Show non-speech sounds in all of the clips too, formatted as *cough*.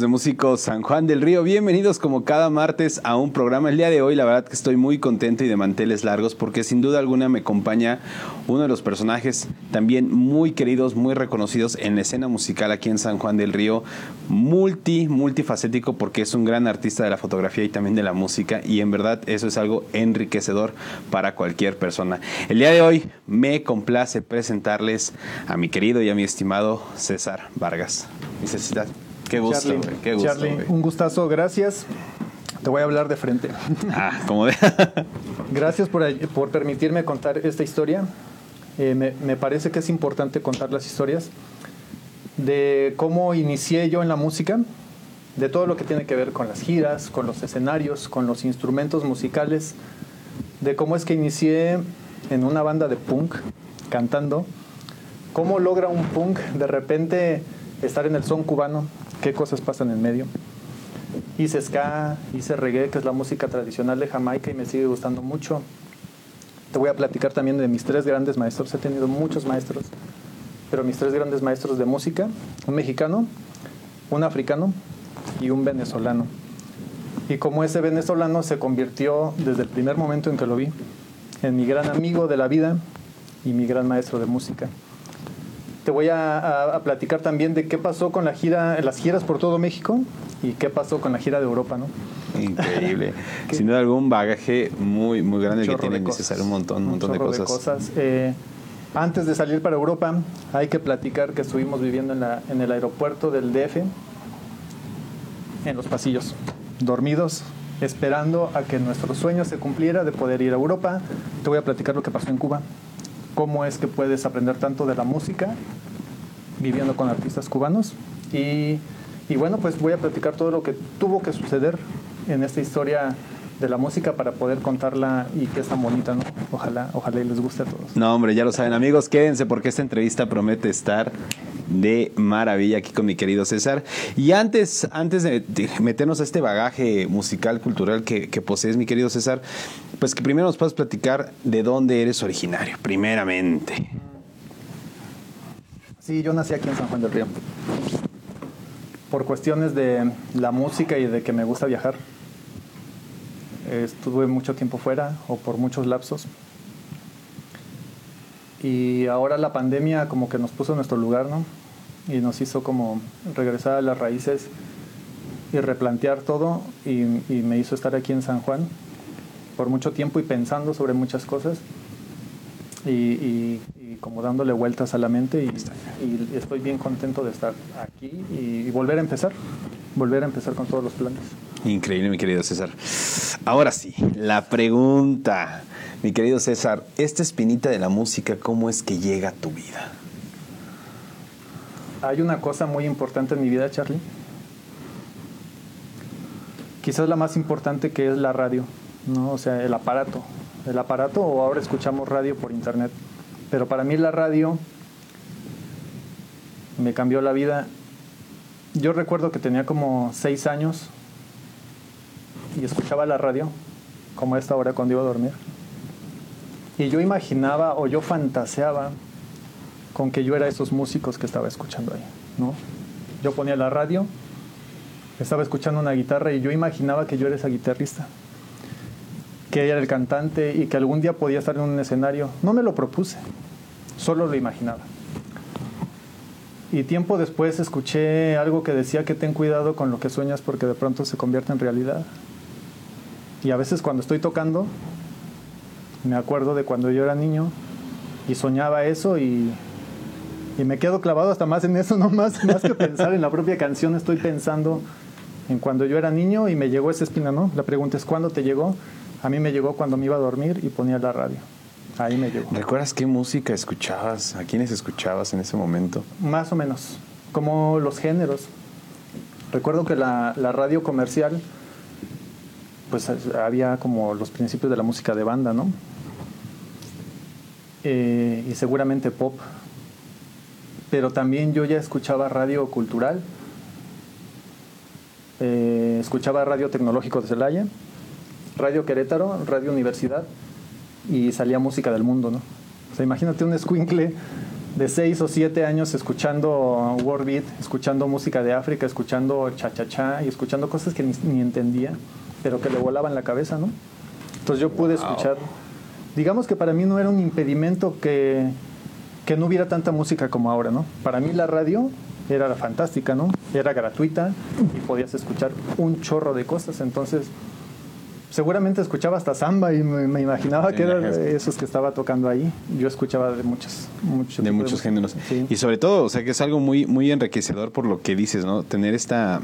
De Músicos San Juan del Río, bienvenidos como cada martes a un programa. El día de hoy, la verdad que estoy muy contento y de manteles largos porque sin duda alguna me acompaña uno de los personajes también muy queridos, muy reconocidos en la escena musical aquí en San Juan del Río, multi, multifacético porque es un gran artista de la fotografía y también de la música y en verdad eso es algo enriquecedor para cualquier persona. El día de hoy me complace presentarles a mi querido y a mi estimado César Vargas. Necesidad. Qué gusto, Charlie, qué gusto. Charlie, un gustazo, gracias. Te voy a hablar de frente. Ah, *laughs* como ve. Gracias por, por permitirme contar esta historia. Eh, me, me parece que es importante contar las historias de cómo inicié yo en la música, de todo lo que tiene que ver con las giras, con los escenarios, con los instrumentos musicales, de cómo es que inicié en una banda de punk cantando, cómo logra un punk de repente estar en el son cubano, qué cosas pasan en medio. Hice ska, hice reggae, que es la música tradicional de Jamaica y me sigue gustando mucho. Te voy a platicar también de mis tres grandes maestros. He tenido muchos maestros, pero mis tres grandes maestros de música, un mexicano, un africano y un venezolano. Y como ese venezolano se convirtió desde el primer momento en que lo vi en mi gran amigo de la vida y mi gran maestro de música. Te voy a, a, a, platicar también de qué pasó con la gira, las giras por todo México y qué pasó con la gira de Europa, ¿no? Increíble. *laughs* Sin duda algún bagaje muy, muy grande que tiene necesario un montón, un montón un de cosas. De cosas. Eh, antes de salir para Europa, hay que platicar que estuvimos viviendo en, la, en el aeropuerto del DF, en los pasillos, dormidos, esperando a que nuestro sueño se cumpliera de poder ir a Europa. Te voy a platicar lo que pasó en Cuba cómo es que puedes aprender tanto de la música viviendo con artistas cubanos. Y, y, bueno, pues voy a platicar todo lo que tuvo que suceder en esta historia de la música para poder contarla y que es tan bonita, ¿no? Ojalá, ojalá y les guste a todos. No, hombre, ya lo saben, amigos, quédense porque esta entrevista promete estar de maravilla aquí con mi querido César. Y antes, antes de meternos a este bagaje musical, cultural que, que posees, mi querido César, pues que primero nos puedas platicar de dónde eres originario, primeramente. Sí, yo nací aquí en San Juan del Río. Por cuestiones de la música y de que me gusta viajar. Estuve mucho tiempo fuera o por muchos lapsos. Y ahora la pandemia como que nos puso en nuestro lugar, ¿no? Y nos hizo como regresar a las raíces y replantear todo y, y me hizo estar aquí en San Juan por mucho tiempo y pensando sobre muchas cosas y, y, y como dándole vueltas a la mente y, y, estoy bien contento de estar aquí y, volver a empezar, volver a empezar con todos los planes. Increíble, mi querido César. Ahora sí, la pregunta, mi querido César, esta espinita de la música, ¿cómo es que llega a tu vida? Hay una cosa muy importante en mi vida, Charlie. Quizás la más importante que es la radio. ¿no? O sea, el aparato. El aparato o ahora escuchamos radio por internet. Pero para mí la radio me cambió la vida. Yo recuerdo que tenía como seis años y escuchaba la radio, como esta hora cuando iba a dormir. Y yo imaginaba o yo fantaseaba con que yo era esos músicos que estaba escuchando ahí, ¿no? Yo ponía la radio, estaba escuchando una guitarra y yo imaginaba que yo era esa guitarrista que era el cantante y que algún día podía estar en un escenario. No me lo propuse, solo lo imaginaba. Y tiempo después escuché algo que decía que ten cuidado con lo que sueñas porque de pronto se convierte en realidad. Y a veces cuando estoy tocando, me acuerdo de cuando yo era niño y soñaba eso y, y me quedo clavado hasta más en eso, *laughs* no más, más que pensar en la propia canción, estoy pensando en cuando yo era niño y me llegó esa espina, ¿no? La pregunta es, ¿cuándo te llegó? A mí me llegó cuando me iba a dormir y ponía la radio. Ahí me llegó. ¿Recuerdas qué música escuchabas? ¿A quiénes escuchabas en ese momento? Más o menos, como los géneros. Recuerdo que la, la radio comercial, pues había como los principios de la música de banda, ¿no? Eh, y seguramente pop. Pero también yo ya escuchaba radio cultural, eh, escuchaba radio tecnológico de Celaya, Radio Querétaro, Radio Universidad y salía música del mundo, ¿no? O sea, imagínate un escuincle de seis o siete años escuchando world beat, escuchando música de África, escuchando cha-cha-cha y escuchando cosas que ni, ni, entendía, pero que le volaban la cabeza, ¿no? Entonces yo pude escuchar. Digamos que para mí no era un impedimento que, que no hubiera tanta música como ahora, ¿no? Para mí la radio era fantástica, ¿no? Era gratuita y podías escuchar un chorro de cosas, entonces seguramente escuchaba hasta samba y me, imaginaba que eran esos que estaba tocando ahí. Yo escuchaba de muchos, de muchos géneros. Y sobre todo, o sea, que es algo muy, muy enriquecedor por lo que dices, ¿no? Tener esta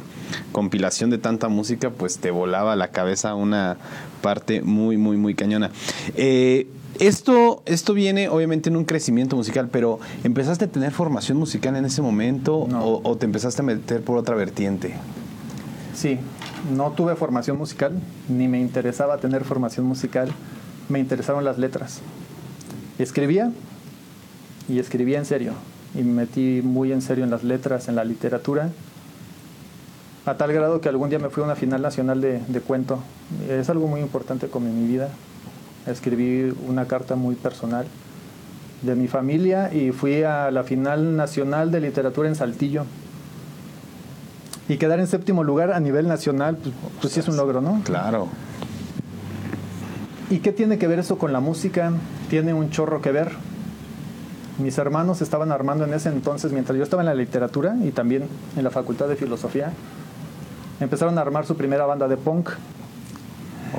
compilación de tanta música, pues te volaba la cabeza una parte muy, muy, muy cañona. Eh, esto, esto viene obviamente en un crecimiento musical, pero ¿empezaste a tener formación musical en ese momento o, o te empezaste a meter por otra vertiente? Sí, no tuve formación musical, ni me interesaba tener formación musical, me interesaron las letras. Escribía y escribía en serio, y me metí muy en serio en las letras, en la literatura, a tal grado que algún día me fui a una final nacional de, cuento. Es algo muy importante como en mi vida. Escribí una carta muy personal de mi familia y fui a la final nacional de literatura en Saltillo y quedar en séptimo lugar a nivel nacional, pues, pues, sí es un logro, ¿no? Claro. ¿Y qué tiene que ver eso con la música? Tiene un chorro que ver. Mis hermanos estaban armando en ese entonces, mientras yo estaba en la literatura y también en la Facultad de Filosofía, empezaron a armar su primera banda de punk.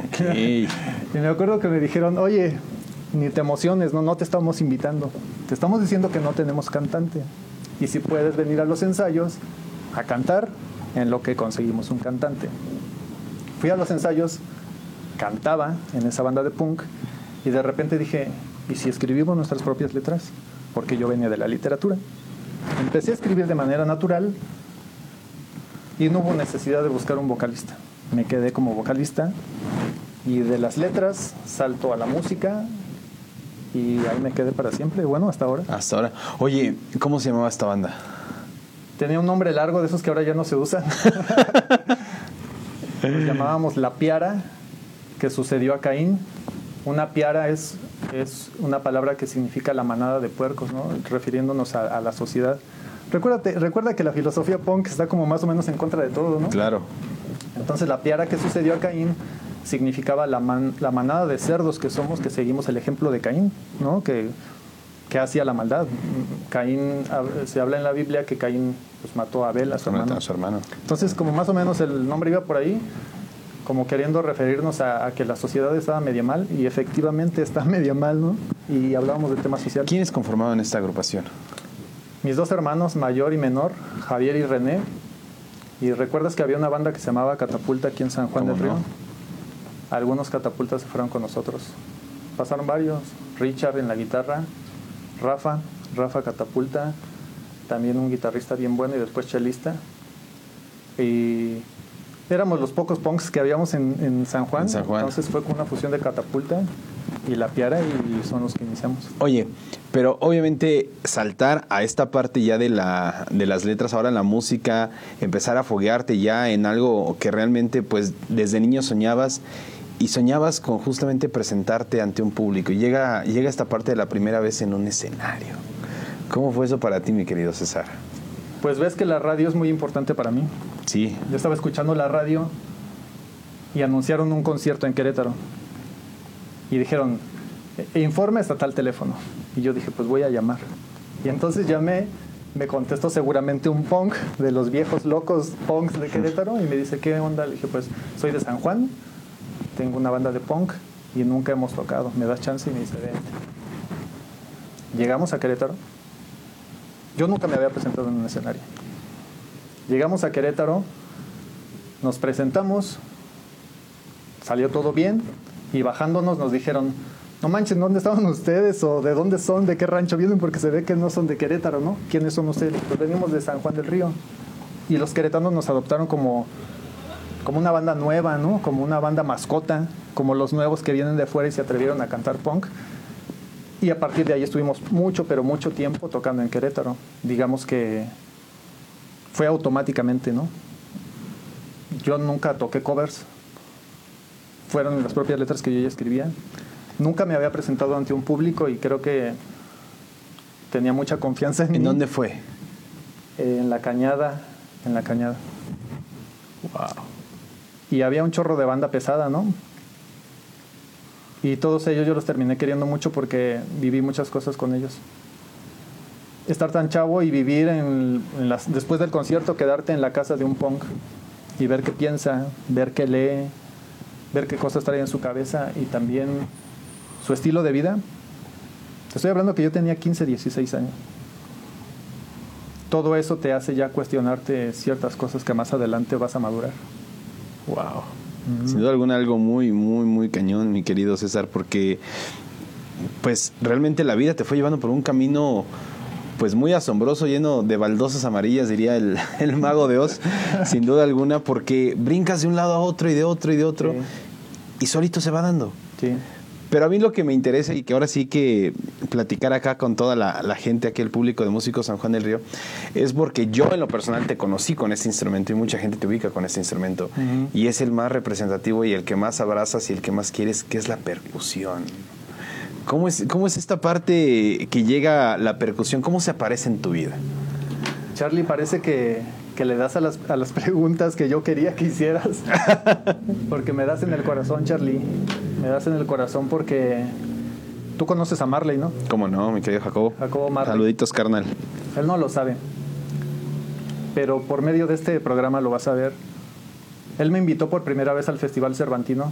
Okay. *laughs* y me acuerdo que me dijeron, oye, ni te emociones, no, no te estamos invitando. Te estamos diciendo que no tenemos cantante. Y si puedes venir a los ensayos a cantar, en lo que conseguimos un cantante. Fui a los ensayos, cantaba en esa banda de punk y de repente dije, ¿y si escribimos nuestras propias letras? Porque yo venía de la literatura. Empecé a escribir de manera natural y no hubo necesidad de buscar un vocalista. Me quedé como vocalista y de las letras salto a la música y ahí me quedé para siempre. Bueno, hasta ahora. Hasta ahora. Oye, ¿cómo se llamaba esta banda? Tenía un nombre largo de esos que ahora ya no se usan. *laughs* Nos llamábamos La Piara, que sucedió a Caín. Una piara es, es una palabra que significa la manada de puercos, ¿no? refiriéndonos a, la sociedad. Recuérdate, recuerda que la filosofía punk está como más o menos en contra de todo, ¿no? Claro. Entonces la piara que sucedió a Caín significaba la, la manada de cerdos que somos, que seguimos el ejemplo de Caín, ¿no? Que que hacía la maldad. Caín, se habla en la Biblia que Caín pues, mató a Abel, a su, hermano. Entonces, como más o menos el nombre iba por ahí, como queriendo referirnos a, que la sociedad estaba media mal, y efectivamente está *laughs* media mal, ¿no? Y hablábamos del tema social. ¿Quiénes conformaban esta agrupación? Mis dos hermanos, mayor y menor, Javier y René. Y recuerdas que había una banda que se llamaba Catapulta aquí en San Juan del Río. Algunos catapultas se fueron con nosotros. Pasaron varios. Richard en la guitarra, Rafa, Rafa Catapulta, también un guitarrista bien bueno y después chelista. Y éramos los pocos punks que habíamos en, San, Juan, Entonces fue con una fusión de Catapulta y La Piara y son los que iniciamos. Oye, pero obviamente saltar a esta parte ya de, la, de las letras, ahora en la música, empezar a foguearte ya en algo que realmente pues desde niño soñabas y soñabas con justamente presentarte ante un público y llega, llega esta parte de la primera vez en un escenario. ¿Cómo fue eso para ti, mi querido César? Pues ves que la radio es muy importante para mí. Sí. Yo estaba escuchando la radio y anunciaron un concierto en Querétaro. Y dijeron, e, informe está tal teléfono. Y yo dije, pues voy a llamar. Y entonces llamé, me contestó seguramente un punk de los viejos locos punks de Querétaro y me dice, ¿qué onda? Le dije, pues soy de San Juan tengo una banda de punk y nunca hemos tocado. ¿Me das chance? Y me dice, vente. Llegamos a Querétaro. Yo nunca me había presentado en un escenario. Llegamos a Querétaro, nos presentamos, salió todo bien y bajándonos nos dijeron, no manchen, ¿dónde estaban ustedes? ¿O de dónde son? ¿De qué rancho vienen? Porque se ve que no son de Querétaro, ¿no? ¿Quiénes son ustedes? Pues venimos de San Juan del Río. Y los queretanos nos adoptaron como como una banda nueva, ¿no? Como una banda mascota, como los nuevos que vienen de fuera y se atrevieron a cantar punk. Y a partir de ahí estuvimos mucho, pero mucho tiempo tocando en Querétaro. Digamos que fue automáticamente, ¿no? Yo nunca toqué covers. Fueron las propias letras que yo ya escribía. Nunca me había presentado ante un público y creo que tenía mucha confianza en, ¿En mí. dónde fue? En la cañada, en la cañada. Wow. Y había un chorro de banda pesada, ¿no? Y todos ellos yo los terminé queriendo mucho porque viví muchas cosas con ellos. Estar tan chavo y vivir después del concierto, quedarte en la casa de un punk y ver qué piensa, ver qué lee, ver qué cosas trae en su cabeza y también su estilo de vida. Te estoy hablando que yo tenía 15, 16 años. Todo eso te hace ya cuestionarte ciertas cosas que más adelante vas a madurar. Wow. Sin duda alguna algo muy, muy, muy cañón, mi querido César, porque pues realmente la vida te fue llevando por un camino pues muy asombroso, lleno de baldosas amarillas, diría el, *laughs* el mago de Oz, sin duda alguna, porque brincas de un lado a otro y de otro y de otro, Sí. y solito se va dando. Sí. Pero a mí lo que me interesa y que ahora sí que platicar acá con toda la, la gente, aquí el público de Músicos San Juan del Río, es porque yo en lo personal te conocí con este instrumento y mucha gente te ubica con este instrumento. Y es el más representativo y el que más abrazas y el que más quieres, que es la percusión. ¿Cómo es, ¿Cómo es esta parte que llega la percusión? ¿Cómo se aparece en tu vida? Charlie, parece que, que le das a las, a las *laughs* preguntas que yo quería que hicieras. *laughs* porque me das en el corazón, Charlie. Me das en el corazón porque tú conoces a Marley, ¿no? ¿Cómo no, mi querido Jacobo? Jacobo Marley. Saluditos, carnal. Él no lo sabe. Pero por medio de este programa lo vas a ver. Él me invitó por primera vez al Festival Cervantino.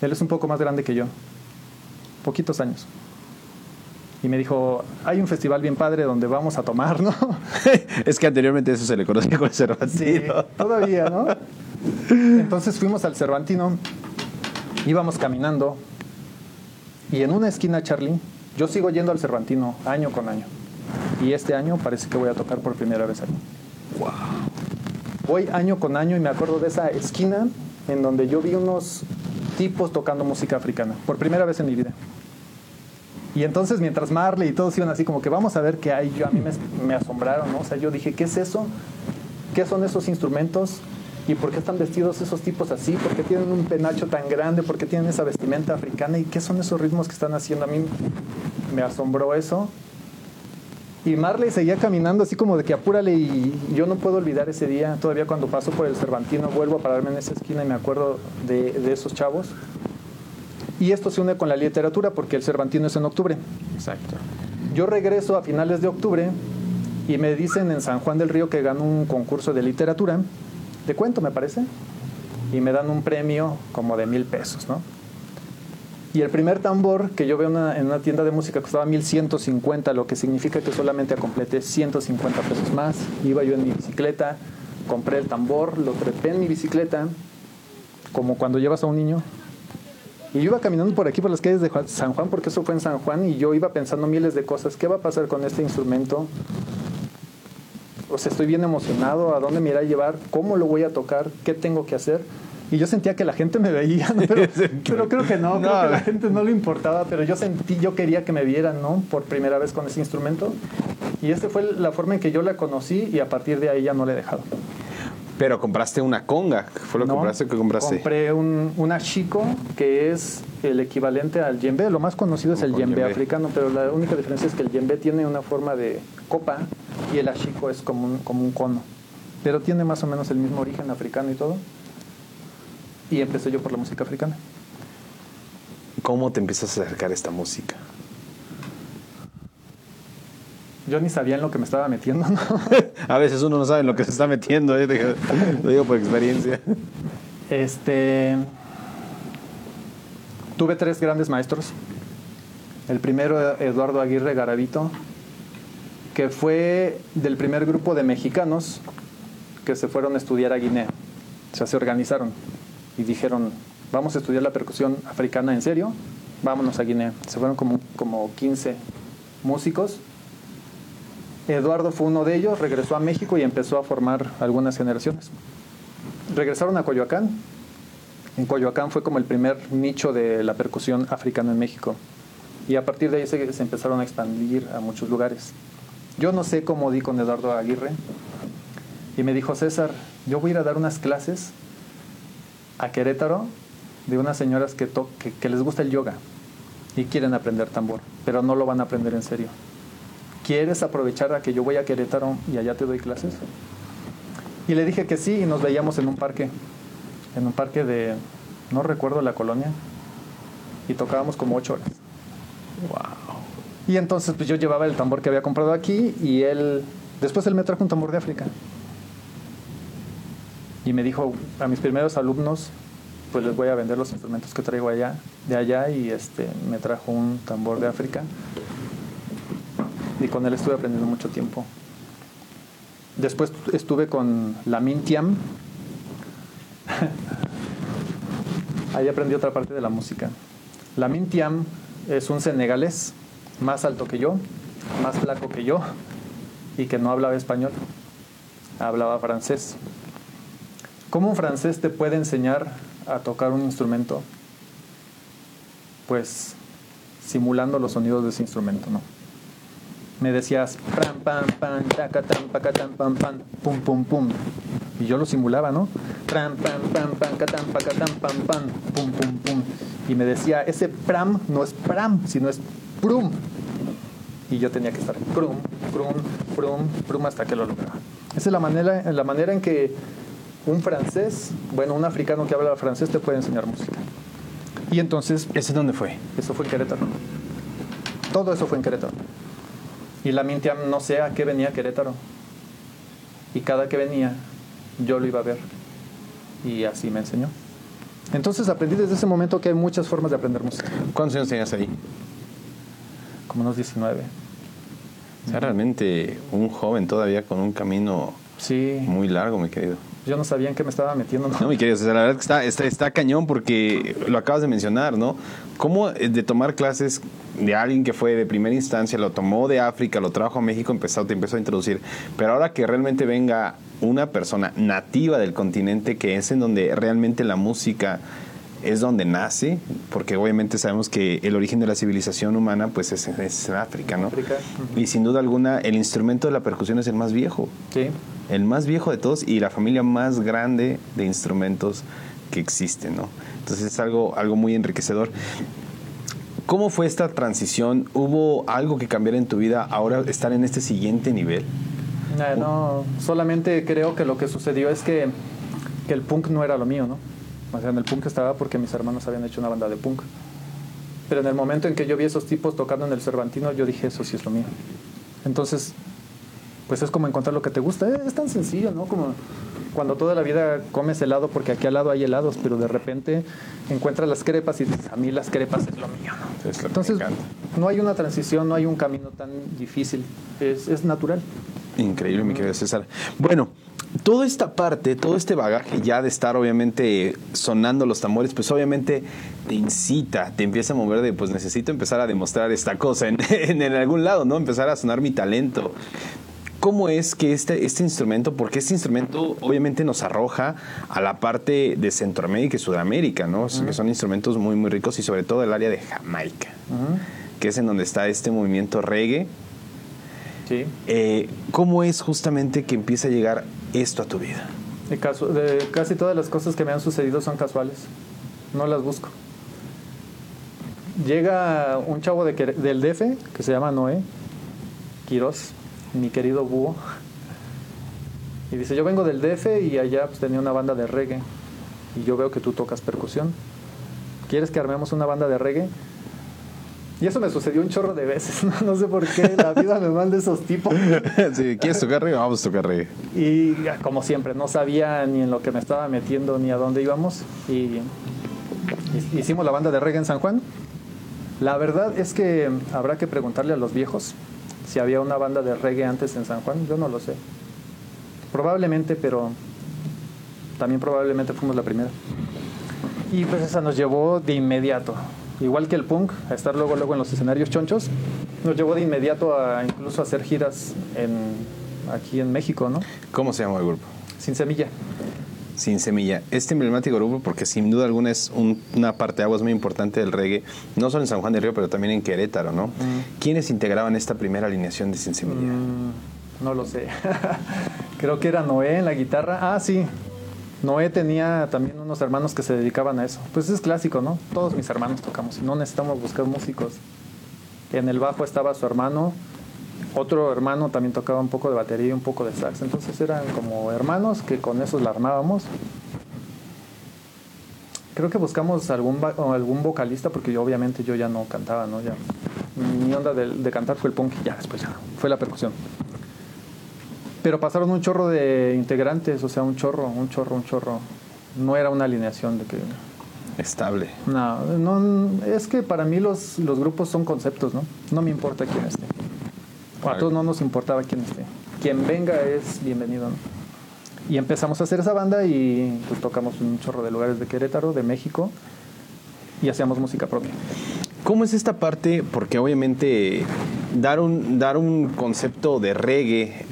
Él es un poco más grande que yo. Poquitos años. Y me dijo, hay un festival bien padre donde vamos a tomar, ¿no? *laughs* es que anteriormente eso se le conocía con el Sí, Cervantino. todavía, ¿no? Entonces fuimos al Cervantino, íbamos caminando y en una esquina, Charlie, yo sigo yendo al Cervantino año con año. Y este año parece que voy a tocar por primera vez aquí. Voy año con año y me acuerdo de esa esquina en donde yo vi unos tipos tocando música africana, por primera vez en mi vida. Y entonces mientras Marley y todos iban así como que vamos a ver qué hay, yo a mí me, me asombraron, ¿no? O sea, yo dije, ¿qué es eso? ¿Qué son esos instrumentos? ¿Y por qué están vestidos esos tipos así? ¿Por qué tienen un penacho tan grande? ¿Por qué tienen esa vestimenta africana? ¿Y qué son esos ritmos que están haciendo? A mí me asombró eso. Y Marley seguía caminando así como de que apúrale y yo no puedo olvidar ese día. Todavía cuando paso por el Cervantino vuelvo a pararme en esa esquina y me acuerdo de, de esos chavos. Y esto se une con la literatura porque el Cervantino es en octubre. Exacto. Yo regreso a finales de octubre y me dicen en San Juan del Río que gano un concurso de literatura, de cuento me parece, y me dan un premio como de mil pesos, ¿no? Y el primer tambor que yo veo una- en una tienda de música costaba 1150, lo que significa que solamente completé 150 pesos más. Iba yo en mi bicicleta, compré el tambor, lo trepé en mi bicicleta, como cuando llevas a un niño, y yo iba caminando por aquí, por las calles de San Juan, porque eso fue en San Juan, y yo iba pensando miles de cosas. ¿Qué va a pasar con este instrumento? O sea, estoy bien emocionado. ¿A dónde me irá a llevar? ¿Cómo lo voy a tocar? ¿Qué tengo que hacer? Y yo sentía que la gente me veía, ¿no? pero, *laughs* pero creo que no, creo No. que a la gente no le importaba, pero yo sentí, yo quería que me vieran, ¿no? Por primera vez con ese instrumento. Y esta fue la forma en que yo la conocí y a partir de ahí ya no la he dejado. Pero compraste una conga. ¿Fue lo que No, compraste? ¿Qué compraste? Compré un, una Chico, que es el equivalente al yembe. Lo más conocido es el yembe yembe. africano, pero la única diferencia es que el yembe tiene una forma de copa y el ashiko es como un, como un cono. Pero tiene más o menos el mismo origen africano y todo. Y empecé yo por la música africana. ¿Cómo te empiezas a acercar a esta música? Yo ni sabía en lo que me estaba metiendo, ¿no? *laughs* A veces uno no sabe en lo que se está metiendo, ¿eh? Lo digo por experiencia. Este. Tuve tres grandes maestros. El primero, Eduardo Aguirre Garavito, que fue del primer grupo de mexicanos que se fueron a estudiar a Guinea. O sea, se organizaron y dijeron: Vamos a estudiar la percusión africana en serio, vámonos a Guinea. Se fueron como, como 15 músicos. Eduardo fue uno de ellos, regresó a México y empezó a formar algunas generaciones regresaron a Coyoacán. En Coyoacán fue como el primer nicho de la percusión africana en México. Y a partir de ahí se, empezaron a expandir a muchos lugares. Yo no sé cómo di con Eduardo Aguirre. Y me dijo, César, yo voy a ir a dar unas clases a Querétaro de unas señoras que les gusta el yoga. y quieren aprender tambor, pero no lo van a aprender en serio. ¿Quieres aprovechar a que yo voy a Querétaro y allá te doy clases? Y le dije que sí y nos veíamos en un parque, en un parque de, no recuerdo la colonia, y tocábamos como ocho horas. Wow. Y entonces pues yo llevaba el tambor que había comprado aquí y él, después él me trajo un tambor de África. Y me dijo a mis primeros alumnos, pues les voy a vender los instrumentos que traigo allá, de allá y este me trajo un tambor de África. Y con él estuve aprendiendo mucho tiempo. Después estuve con la Mintiam. *laughs* Ahí aprendí otra parte de la música. La Mintiam es un senegalés más alto que yo, más flaco que yo y que no hablaba español, hablaba francés. ¿Cómo un francés te puede enseñar a tocar un instrumento? Pues simulando los sonidos de ese instrumento, ¿no? Me decías pam pam pam tacatam pacatam pam pam pum pum pum y yo lo simulaba, ¿no? Pam pam pam pam catam pacatam pam pam pum pum pum y me decía ese pram no es pram sino es prum y yo tenía que estar prum prum prum prum hasta que lo lograba. Esa es la manera la manera en que un francés, bueno, un africano que habla francés te puede enseñar música. Y entonces... ¿Ese dónde fue? Eso fue en Querétaro. Todo eso fue en Querétaro. Y la Mintiam no sé a qué venía Querétaro. Y cada que venía, yo lo iba a ver. Y así me enseñó. Entonces aprendí desde ese momento que hay muchas formas de aprender música. ¿Cuántos años tenías ahí? Como unos 19. O sea, realmente un joven todavía con un camino Sí. muy largo, mi querido. Yo no sabía en qué me estaba metiendo. ¿no? No, mi querido, César, la verdad que está, está, está cañón porque lo acabas de mencionar, ¿no? ¿Cómo eh, de tomar clases de alguien que fue de primera instancia, lo tomó de África, lo trajo a México, empezó, te empezó a introducir, pero ahora que realmente venga una persona nativa del continente, que es en donde realmente la música es donde nace, porque obviamente sabemos que el origen de la civilización humana pues es, es en África, ¿no? África. Y sin duda alguna el instrumento de la percusión es el más viejo Sí. El más viejo de todos y la familia más grande de instrumentos que existen, ¿no? Entonces es algo, algo muy enriquecedor. ¿Cómo fue esta transición? ¿Hubo algo que cambiar en tu vida ahora estar en este siguiente nivel? Eh, no, solamente creo que lo que sucedió es que el punk no era lo mío, ¿no? O sea, en el punk estaba porque mis hermanos habían hecho una banda de punk. Pero en el momento en que yo vi esos tipos tocando en el Cervantino, yo dije, eso sí es lo mío. Entonces, pues es como encontrar lo que te gusta. Es tan sencillo, ¿no? Como cuando toda la vida comes helado porque aquí al lado hay helados, pero de repente encuentras las crepas y dices, a mí las crepas es lo mío, ¿no? Es lo que Entonces, no hay una transición, no hay un camino tan difícil. Es, es natural. Increíble, mi querido César. Bueno, toda esta parte, todo este bagaje ya de estar obviamente sonando los tambores, pues obviamente te incita, te empieza a mover de, pues necesito empezar a demostrar esta cosa en, *laughs* en, en algún lado, ¿no? Empezar a sonar mi talento. ¿Cómo es que este, este instrumento, porque este instrumento obviamente nos arroja a la parte de Centroamérica y Sudamérica, ¿no? Que son instrumentos muy, muy ricos y sobre todo el área de Jamaica, que es en donde está este movimiento reggae. Sí. Eh, ¿Cómo es justamente que empieza a llegar esto a tu vida? De casi todas las cosas que me han sucedido son casuales. No las busco. Llega un chavo de del DF que se llama Noé Quiroz, mi querido búho. Y dice, yo vengo del DF y allá pues, tenía una banda de reggae. Y yo veo que tú tocas percusión. ¿Quieres que armemos una banda de reggae? Y eso me sucedió un chorro de veces. *laughs* No, No sé por qué la vida me manda esos tipos. *laughs* si quieres tocar reggae, vamos a tocar reggae. Y ya, como siempre, no sabía ni en lo que me estaba metiendo ni a dónde íbamos. Y hi- hicimos la banda de reggae en San Juan. La verdad es que habrá que preguntarle a los viejos si había una banda de reggae antes en San Juan. Yo no lo sé. Probablemente, pero también probablemente fuimos la primera. Y pues esa nos llevó de inmediato. Igual que el punk, a estar luego, luego en los escenarios chonchos, nos llevó de inmediato a incluso hacer giras en, aquí en México, ¿no? ¿Cómo se llama el grupo? Sin semilla. Sin Semilla. Este emblemático grupo, porque sin duda alguna es un- una parte de aguas muy importante del reggae, no solo en San Juan del Río, pero también en Querétaro, ¿no? ¿Quiénes integraban esta primera alineación de Sin Semilla? Mm, no lo sé. *laughs* Creo que era Noé en la guitarra. Ah, sí. Noé tenía también unos hermanos que se dedicaban a eso. Pues es clásico, ¿no? Todos mis hermanos tocamos y no necesitamos buscar músicos. En el bajo estaba su hermano, otro hermano también tocaba un poco de batería y un poco de sax. Entonces eran como hermanos que con esos la armábamos. Creo que buscamos algún, algún vocalista porque yo obviamente yo ya no cantaba, ¿no? Ya, mi onda de, de cantar fue el punk y ya después ya fue la percusión. Pero pasaron un chorro de integrantes, o sea, un chorro, un chorro, un chorro. No era una alineación de que... Estable. No, no es que para mí los, los grupos son conceptos, ¿no? No me importa quién esté. A todos no nos importaba quién esté. Quien venga es bienvenido. Y empezamos a hacer esa banda y pues tocamos un chorro de lugares de Querétaro, de México, y hacíamos música propia. ¿Cómo es esta parte? Porque obviamente dar un, dar un concepto de reggae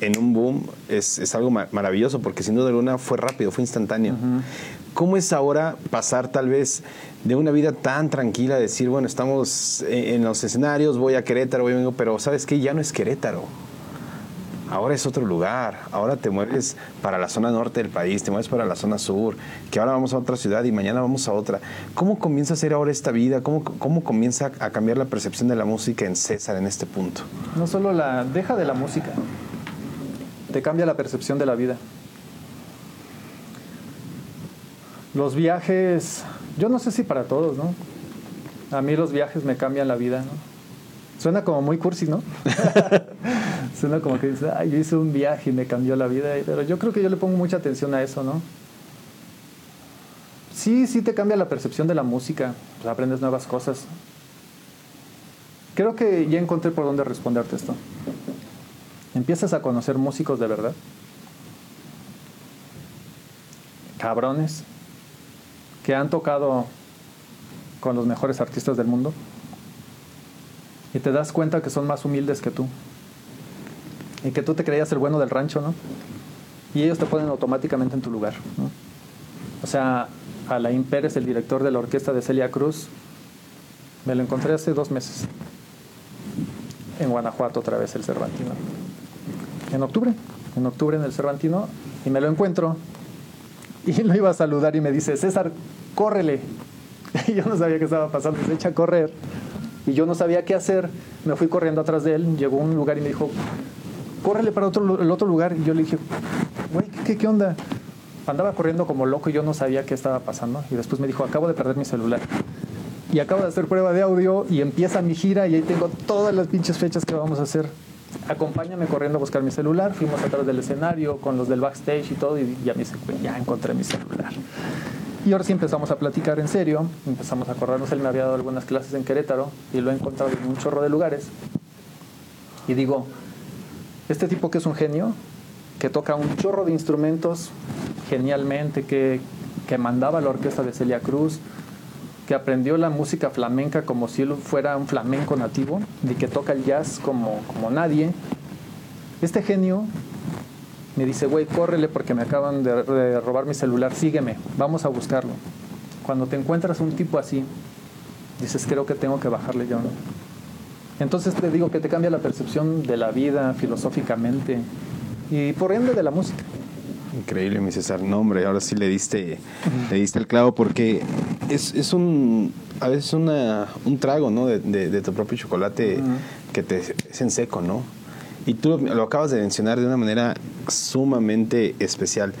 en un boom es, es algo maravilloso porque sin duda alguna fue rápido, fue instantáneo. ¿Cómo es ahora pasar tal vez de una vida tan tranquila, decir, bueno, estamos en los escenarios, voy a Querétaro, voy a vengo, pero sabes que ya no es Querétaro? Ahora es otro lugar, ahora te mueves para la zona norte del país, te mueves para la zona sur, que ahora vamos a otra ciudad y mañana vamos a otra. ¿Cómo comienza a ser ahora esta vida? ¿Cómo, cómo comienza a cambiar la percepción de la música en César en este punto? No solo la deja de la música, te cambia la percepción de la vida. Los viajes, yo no sé si para todos, ¿no? A mí los viajes me cambian la vida, ¿no? Suena como muy cursi, ¿no? *laughs* Suena como que dices, ay, yo hice un viaje y me cambió la vida, pero yo creo que yo le pongo mucha atención a eso, ¿no? Sí, sí te cambia la percepción de la música, pues aprendes nuevas cosas. Creo que ya encontré por dónde responderte esto empiezas a conocer músicos de verdad. Cabrones que han tocado con los mejores artistas del mundo y te das cuenta que son más humildes que tú y que tú te creías el bueno del rancho, ¿no? Y ellos te ponen automáticamente en tu lugar. O sea, Alain Pérez, el director de la orquesta de Celia Cruz, me lo encontré hace dos meses en Guanajuato otra vez el Cervantino en octubre, en octubre en el Cervantino, y me lo encuentro. Y lo iba a saludar y me dice, César, córrele. *laughs* Y yo no sabía qué estaba pasando, se echa a correr. Y yo no sabía qué hacer. Me fui corriendo atrás de él, llegó a un lugar y me dijo, córrele para otro, el otro lugar. Y yo le dije, güey, ¿qué, ¿qué onda? Andaba corriendo como loco y yo no sabía qué estaba pasando. Y después me dijo, acabo de perder mi celular. Y acabo de hacer prueba de audio y empieza mi gira y ahí tengo todas las pinches fechas que vamos a hacer acompáñame corriendo a buscar mi celular, fuimos atrás del escenario con los del backstage y todo y ya me dice, ya encontré mi celular. Y ahora sí empezamos a platicar en serio, empezamos a corrernos, él me había dado algunas clases en Querétaro y lo he encontrado en un chorro de lugares. Y digo, este tipo que es un genio, que toca un chorro de instrumentos genialmente, que, que mandaba la orquesta de Celia Cruz, que aprendió la música flamenca como si él fuera un flamenco nativo, y que toca el jazz como, como nadie. Este genio me dice, güey, córrele porque me acaban de, robar mi celular, sígueme, vamos a buscarlo. Cuando te encuentras un tipo así, dices, creo que tengo que bajarle yo. Entonces te digo que te cambia la percepción de la vida filosóficamente y por ende de la música. Increíble, mi César. No, hombre, ahora sí le diste, le diste el clavo porque es, es un, a veces una, un trago, ¿no? De, de, tu propio chocolate que te es en seco, ¿no? Y tú lo acabas de mencionar de una manera sumamente especial.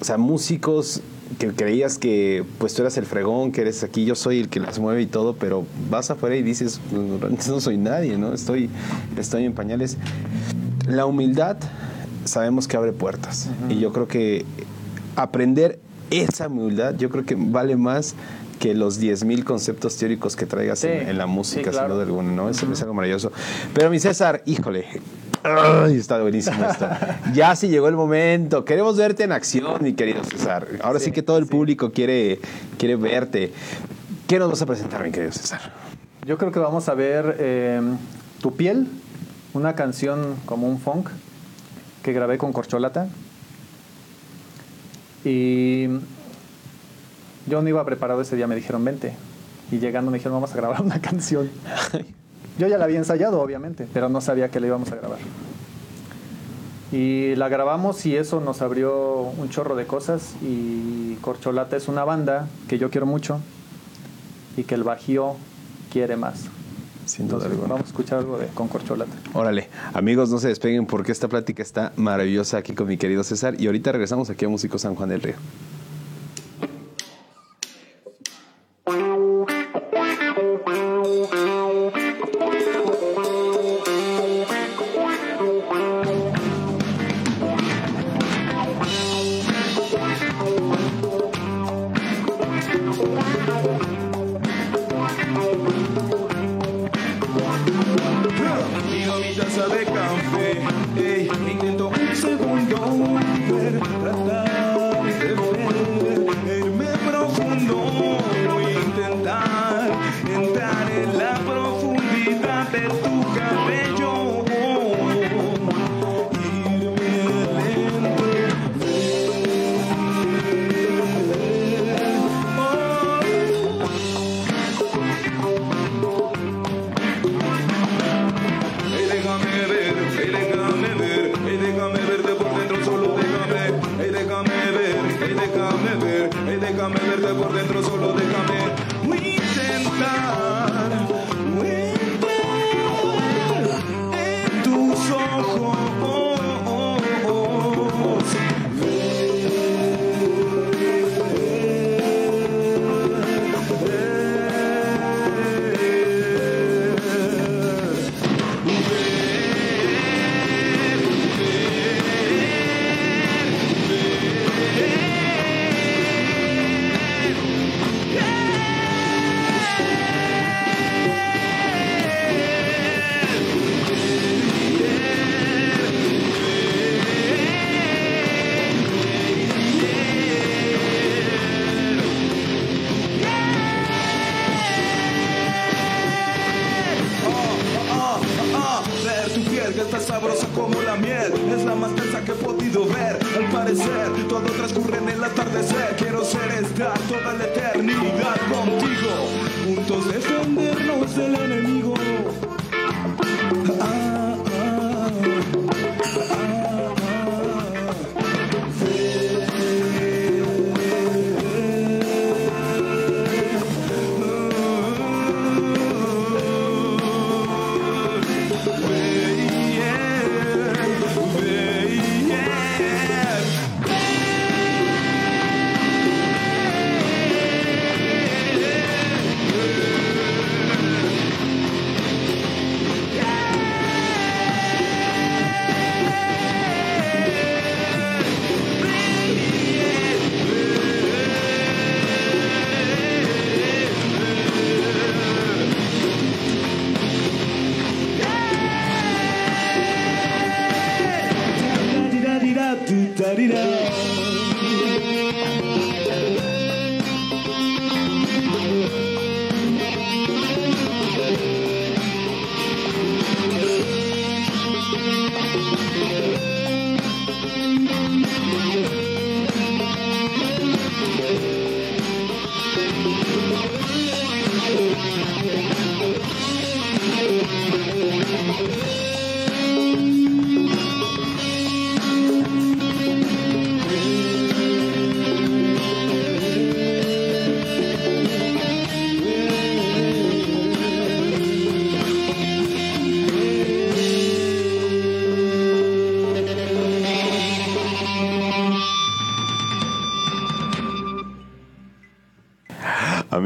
O sea, músicos que creías que pues tú eras el fregón, que eres aquí, yo soy el que las mueve y todo, pero vas afuera y dices, no soy nadie, ¿no? Estoy, estoy en pañales. La humildad sabemos que abre puertas. Y yo creo que aprender esa humildad, yo creo que vale más que los 10.000 conceptos teóricos que traigas en, la música, sin duda alguna, ¿no? Es algo maravilloso. Pero mi César, híjole, ay, está buenísimo esto. *laughs* ya sí llegó el momento. Queremos verte en acción, mi querido César. Ahora sí, que todo el público quiere, quiere verte. ¿Qué nos vas a presentar, mi querido César? Yo creo que vamos a ver eh, Tu piel, una canción como un funk que grabé con Corcholata. Y yo no iba preparado ese día, me dijeron, vente. Y llegando me dijeron, vamos a grabar una *laughs* canción. yo ya la había ensayado, obviamente, pero no sabía que la íbamos a grabar. Y la grabamos y eso nos abrió un chorro de cosas. Y Corcholata es una banda que yo quiero mucho y que el Bajío quiere más. Sin duda alguna. vamos a escuchar algo de con Corcholata. Órale, amigos, no se despeguen porque esta plática está maravillosa aquí con mi querido César y ahorita regresamos aquí a Músico San Juan del Río.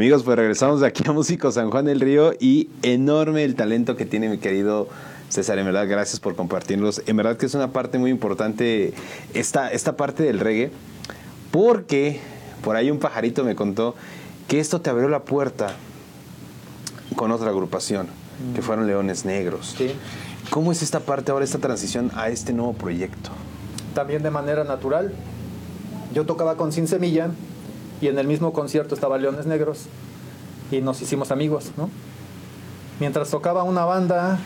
Amigos, pues regresamos de aquí a Músico San Juan del Río y enorme el talento que tiene mi querido César, en verdad, gracias por compartirlos. En verdad que es una parte muy importante esta, esta parte del reggae, porque por ahí un pajarito me contó que esto te abrió la puerta con otra agrupación, que fueron Leones Negros. Sí. ¿Cómo es esta parte ahora, esta transición a este nuevo proyecto? También de manera natural. Yo tocaba con Sin Semilla y en el mismo concierto estaba Leones Negros y nos hicimos amigos, ¿no? Mientras tocaba una banda,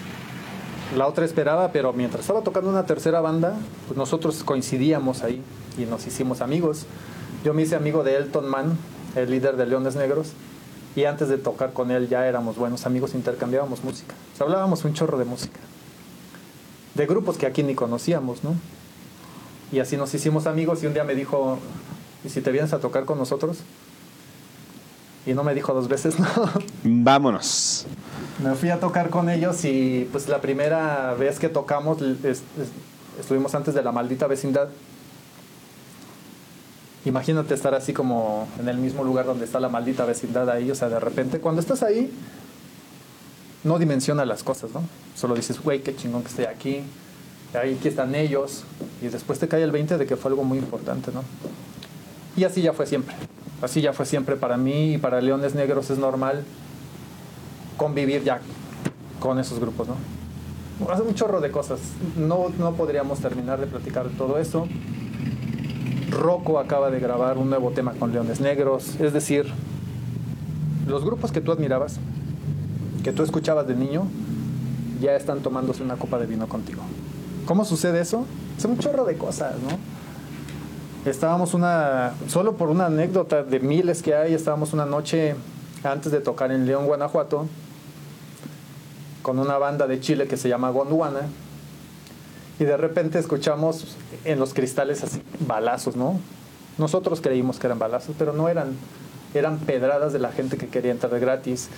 la otra esperaba, pero mientras estaba tocando una tercera banda, pues nosotros coincidíamos ahí y nos hicimos amigos. Yo me hice amigo de Elton Mann, el líder de Leones Negros, y antes de tocar con él ya éramos buenos amigos, intercambiábamos música. Hablábamos un chorro de música. De grupos que aquí ni conocíamos, ¿no? Y así nos hicimos amigos y un día me dijo, ¿y si te vienes a tocar con nosotros? Y no me dijo dos veces, no. *laughs* Vámonos. Me fui a tocar con ellos y pues la primera vez que tocamos es- es- estuvimos antes de la maldita vecindad. Imagínate estar así como en el mismo lugar donde está la maldita vecindad ahí, o sea, de repente cuando estás ahí no dimensiona las cosas, ¿no? Solo dices, güey, qué chingón que estoy aquí. Ahí aquí están ellos y después te cae el 20 de que fue algo muy importante, ¿no? Y así ya fue siempre. Así ya fue siempre para mí y para Leones Negros es normal convivir ya con esos grupos, ¿no? Hace un chorro de cosas. No, no podríamos terminar de platicar todo eso. Rocco acaba de grabar un nuevo tema con Leones Negros. Es decir, los grupos que tú admirabas, que tú escuchabas de niño, ya están tomándose una copa de vino contigo. ¿Cómo sucede eso? Es un chorro de cosas, ¿no? Estábamos una, solo por una anécdota de miles que hay, estábamos una noche antes de tocar en León, Guanajuato, con una banda de Chile que se llama Gondwana, y de repente escuchamos en los cristales así balazos, ¿no? Nosotros creímos que eran balazos, pero no eran, eran pedradas de la gente que quería entrar gratis.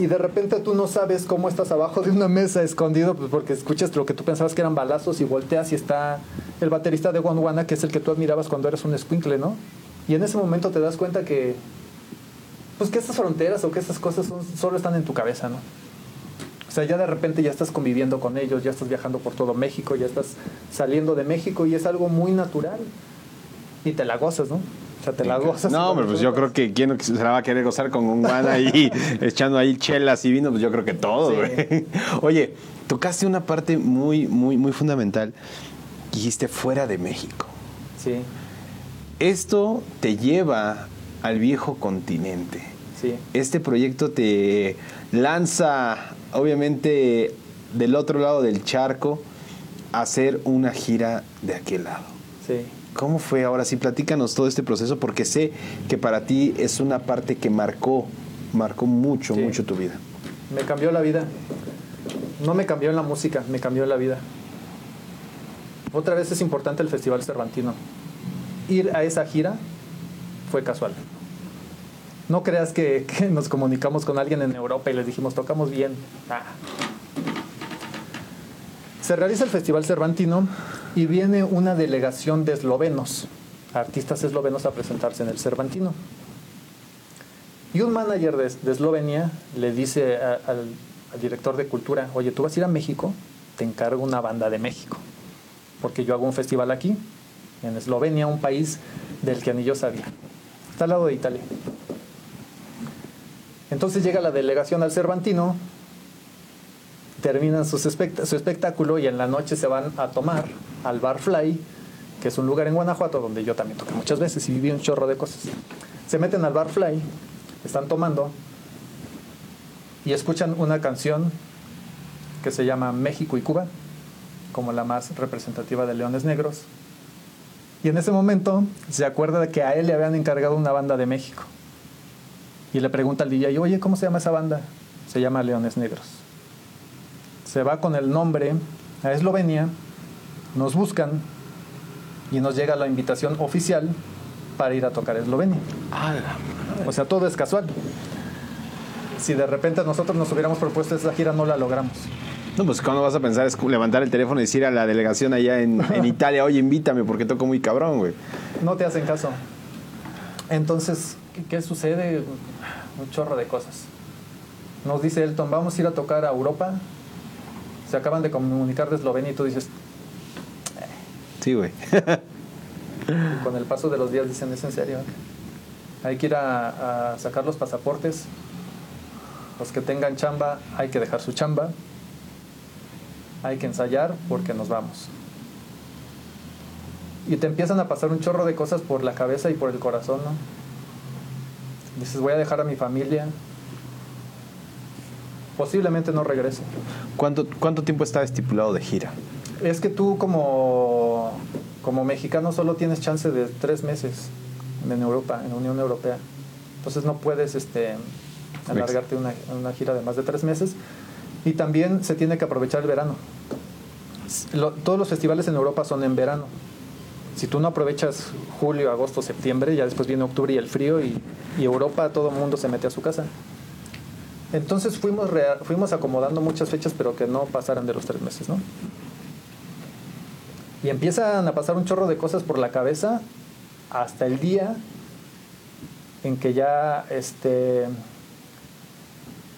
Y de repente tú no sabes cómo estás abajo de una mesa escondido, pues porque escuchas lo que tú pensabas que eran balazos y volteas y está el baterista de Gondwana, que es el que tú admirabas cuando eres un squinkle, ¿no? Y en ese momento te das cuenta que, pues que estas fronteras o que estas cosas solo están en tu cabeza, ¿no? O sea, ya de repente ya estás conviviendo con ellos, ya estás viajando por todo México, ya estás saliendo de México y es algo muy natural. Y te la gozas, ¿no? O sea, te la gozas. No, hombre, pues yo creo que quién se la va a querer gozar con un guana ahí *laughs* echando ahí chelas y vino, pues yo creo que todo, Sí. güey. *laughs* Oye, tocaste una parte muy, muy, muy fundamental. Dijiste fuera de México. Sí, Esto te lleva al viejo continente. sí. Este proyecto te lanza, obviamente, del otro lado del charco a hacer una gira de aquel lado. Sí. ¿Cómo fue ahora sí? Platícanos todo este proceso porque sé que para ti es una parte que marcó, marcó mucho, Sí. mucho tu vida. Me cambió la vida. No me cambió en la música, me cambió la vida. Otra vez es importante el Festival Cervantino. Ir a esa gira fue casual. No creas que, *laughs* que nos comunicamos con alguien en Europa y les dijimos, tocamos bien. Ah. Se realiza el Festival Cervantino y viene una delegación de eslovenos, artistas eslovenos a presentarse en el Cervantino. Y un manager de, Eslovenia le dice al, director de cultura, oye, tú vas a ir a México, te encargo una banda de México, porque yo hago un festival aquí, en Eslovenia, un país del que ni yo sabía. Está al lado de Italia. Entonces llega la delegación al Cervantino, terminan su espectáculo y en la noche se van a tomar al Bar Fly, que es un lugar en Guanajuato donde yo también toqué muchas veces y viví un chorro de cosas. Se meten al Bar Fly, están tomando y escuchan una canción que se llama México y Cuba, como la más representativa de Leones Negros. Y en ese momento se acuerda de que a él le habían encargado una banda de México. Y le pregunta al DJ, oye, ¿cómo se llama esa banda? Se llama Leones Negros. Se va con el nombre a Eslovenia, nos buscan y nos llega la invitación oficial para ir a tocar a Eslovenia. O sea, todo es casual. Si de repente nosotros nos hubiéramos propuesto esa gira, no la logramos. No, pues cuando vas a pensar es levantar el teléfono y decir a la delegación allá en, en *laughs* Italia, oye, invítame porque toco muy cabrón, güey. No te hacen caso. Entonces, ¿qué, qué sucede? Un chorro de cosas. Nos dice Elton, vamos a ir a tocar a Europa. Se acaban de comunicar de Eslovenia y tú dices, Sí, güey. y *laughs* con el paso de los días dicen, ¿es en serio? Hay que ir a, a sacar los pasaportes. Los que tengan chamba, hay que dejar su chamba. Hay que ensayar porque nos vamos. Y te empiezan a pasar un chorro de cosas por la cabeza y por el corazón, ¿no? Dices, voy a dejar a mi familia. Posiblemente no regrese. ¿Cuánto, ¿Cuánto tiempo está estipulado de gira? Es que tú como, como mexicano solo tienes chance de tres meses en Europa, en la Unión Europea. Entonces no puedes este, alargarte una, una gira de más de tres meses. Y también se tiene que aprovechar el verano. Lo- todos los festivales en Europa son en verano. Si tú no aprovechas julio, agosto, septiembre, ya después viene octubre y el frío y, y Europa, todo el mundo se mete a su casa. Entonces fuimos, fuimos acomodando muchas fechas, pero que no pasaran de los tres meses, ¿no? Y empiezan a pasar un chorro de cosas por la cabeza hasta el día en que ya este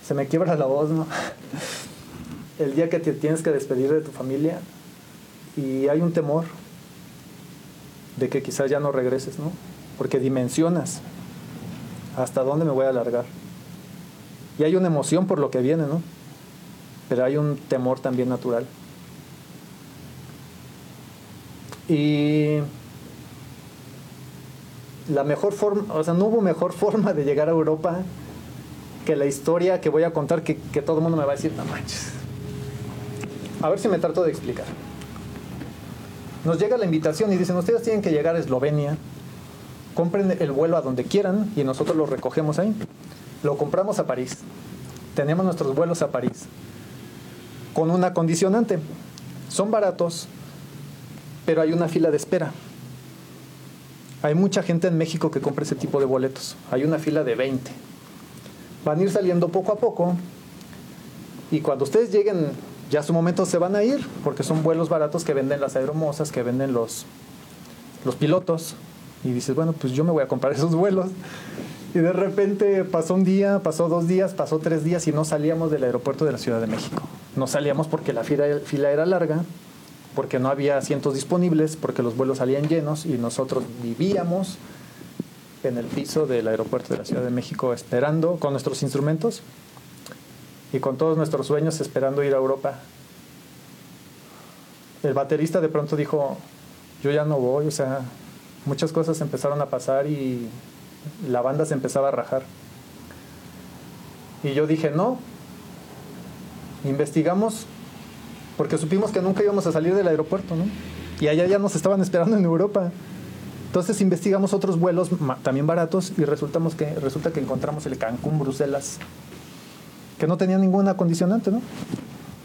se me quiebra la voz, ¿no? *laughs* El día que te tienes que despedir de tu familia y hay un temor de que quizás ya no regreses, ¿no? Porque dimensionas hasta dónde me voy a alargar. Y hay una emoción por lo que viene, ¿no? Pero hay un temor también natural. Y la mejor forma, o sea, no hubo mejor *laughs* forma de llegar a Europa que la historia que voy a contar que, que todo el mundo me va a decir, no manches. A ver si me trato de explicar. Nos llega la invitación y dicen, ustedes tienen que llegar a Eslovenia, compren el vuelo a donde quieran y nosotros lo recogemos ahí. Lo compramos a París. Tenemos nuestros vuelos a París. Con una condicionante. Son baratos, pero hay una fila de espera. Hay mucha gente en México que compra ese tipo de boletos. Hay una fila de 20. Van a ir saliendo poco a poco. Y cuando ustedes lleguen, ya a su momento se van a ir, porque son vuelos baratos que venden las aeromosas, que venden los, los pilotos. Y dices, bueno, pues yo me voy a comprar *laughs* esos vuelos. Y de repente pasó un día, pasó dos días, pasó tres días y no salíamos del aeropuerto de la Ciudad de México. No salíamos porque la fila, fila era larga, porque no había asientos disponibles, porque los vuelos salían llenos y nosotros vivíamos en el piso del aeropuerto de la Ciudad de México esperando con nuestros instrumentos y con todos nuestros sueños esperando ir a Europa. El baterista de pronto dijo, yo ya no voy, o sea, muchas cosas empezaron a pasar y la banda se empezaba a rajar. Y yo dije, no, investigamos porque supimos que nunca íbamos a salir del aeropuerto, ¿no? Y allá ya nos estaban esperando en Europa. Entonces investigamos otros vuelos también baratos y resultamos que, resulta que encontramos el Cancún-Bruselas, que no tenía ninguna condicionante, ¿no?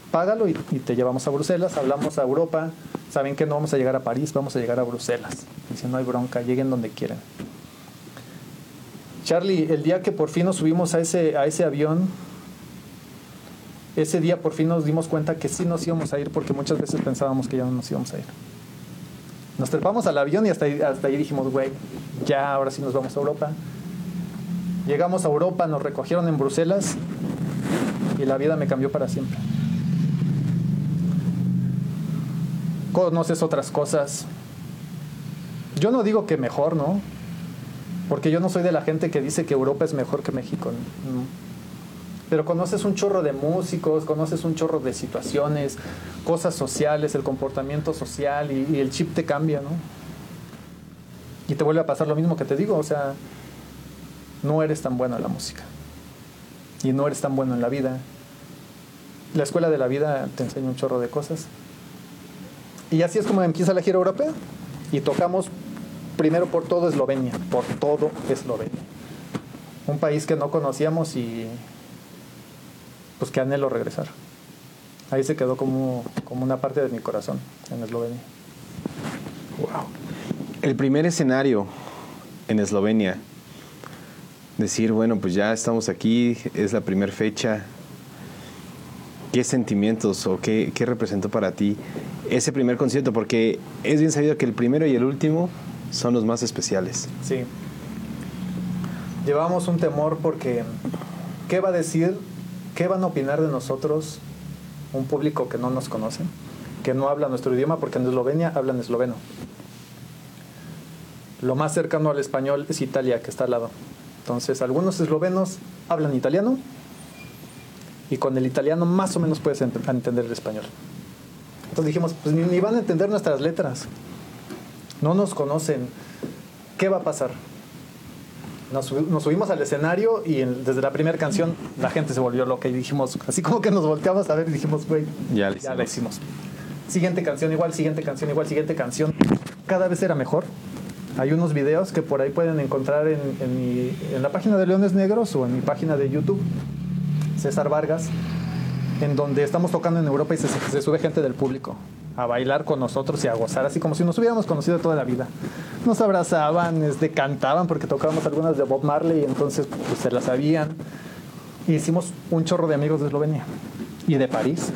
Págalo y, y te llevamos a Bruselas, hablamos a Europa, saben que no vamos a llegar a París, vamos a llegar a Bruselas. Dicen, no hay bronca, lleguen donde quieran. Charlie, el día que por fin nos subimos a ese, a ese avión, ese día por fin nos dimos cuenta que sí nos íbamos a ir porque muchas veces pensábamos que ya no nos íbamos a ir. Nos trepamos al avión y hasta ahí, dijimos, güey, ya ahora sí nos vamos a Europa. Llegamos a Europa, nos recogieron en Bruselas y la vida me cambió para siempre. Conoces otras cosas. Yo no digo que mejor, ¿no? Porque yo no soy de la gente que dice que Europa es mejor que México. no. Pero conoces un chorro de músicos, conoces un chorro de situaciones, cosas sociales, el comportamiento social y, el chip te cambia, ¿no? Y te vuelve a pasar lo mismo que te digo, o sea, no eres tan bueno en la música. Y no eres tan bueno en la vida. La escuela de la vida te enseña un chorro de cosas. Y así es como empieza la gira europea. Y tocamos primero por todo Eslovenia, por todo Eslovenia. Un país que no conocíamos y pues que anhelo regresar. Ahí se quedó como, como una parte de mi corazón en Eslovenia. El primer escenario en Eslovenia. Decir, bueno, pues ya estamos aquí, es la primera fecha. ¿Qué sentimientos o qué, qué representó para ti ese primer concierto? Porque es bien sabido que el primero y el último son los más especiales. Sí. Llevamos un temor porque ¿qué va a decir? ¿Qué van a opinar de nosotros un público que no nos conoce? Que no habla nuestro idioma porque en Eslovenia hablan esloveno. Lo más cercano al español es Italia, que está al lado. Entonces, algunos eslovenos hablan italiano y con el italiano más o menos puedes ent- entender el español. Entonces dijimos, pues ni, ni van a entender nuestras letras. No nos conocen. ¿Qué va a pasar? Nos, subi- nos subimos al escenario y en- desde la primera canción la gente se volvió loca y dijimos, así como que nos volteamos a ver y dijimos, güey, Ya lo ya la hicimos. Siguiente canción igual, siguiente canción igual, siguiente canción. Cada vez era mejor. Hay unos videos que por ahí pueden encontrar en, en mi- en la página de Leones Negros o en mi página de YouTube, César Vargas, en donde estamos tocando en Europa y se, se sube gente del público a bailar con nosotros y a gozar, así como si nos hubiéramos conocido toda la vida. Nos abrazaban, este, cantaban porque tocábamos algunas de Bob Marley y entonces pues, se las sabían. Hicimos un chorro de amigos de Eslovenia y de París.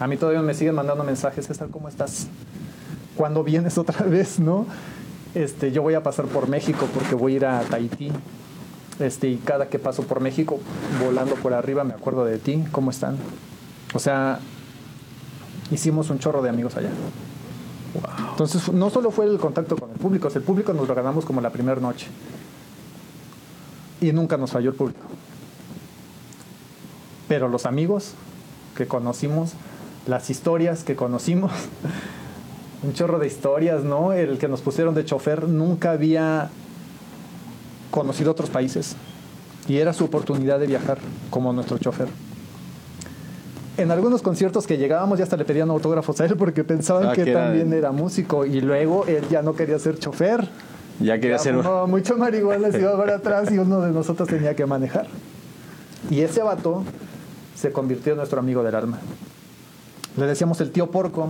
A mí todavía me siguen mandando mensajes, César, ¿cómo estás? ¿Cuándo vienes otra *laughs* vez, no? Este, yo voy a pasar por México porque voy a ir a Tahití. Este, y cada que paso por México, volando por arriba, me acuerdo de ti, ¿cómo están? O sea, hicimos un chorro de amigos allá. Entonces, no solo fue el contacto con el público, el público nos lo ganamos como la primera noche. Y nunca nos falló el público. Pero los amigos que conocimos, las historias que conocimos, *laughs* un chorro de historias, ¿no? El que nos pusieron de chofer nunca había conocido otros países y era su oportunidad de viajar como nuestro chofer. En algunos conciertos que llegábamos ya hasta le pedían autógrafos a él porque pensaban Ah, que, que era- también era músico y luego él ya no quería ser chofer. Ya quería Ya ser un... fumaba mucho marihuana, se iba para *laughs* atrás y uno de nosotros tenía que manejar. Y ese vato se convirtió en nuestro amigo del alma. Le decíamos el tío porco,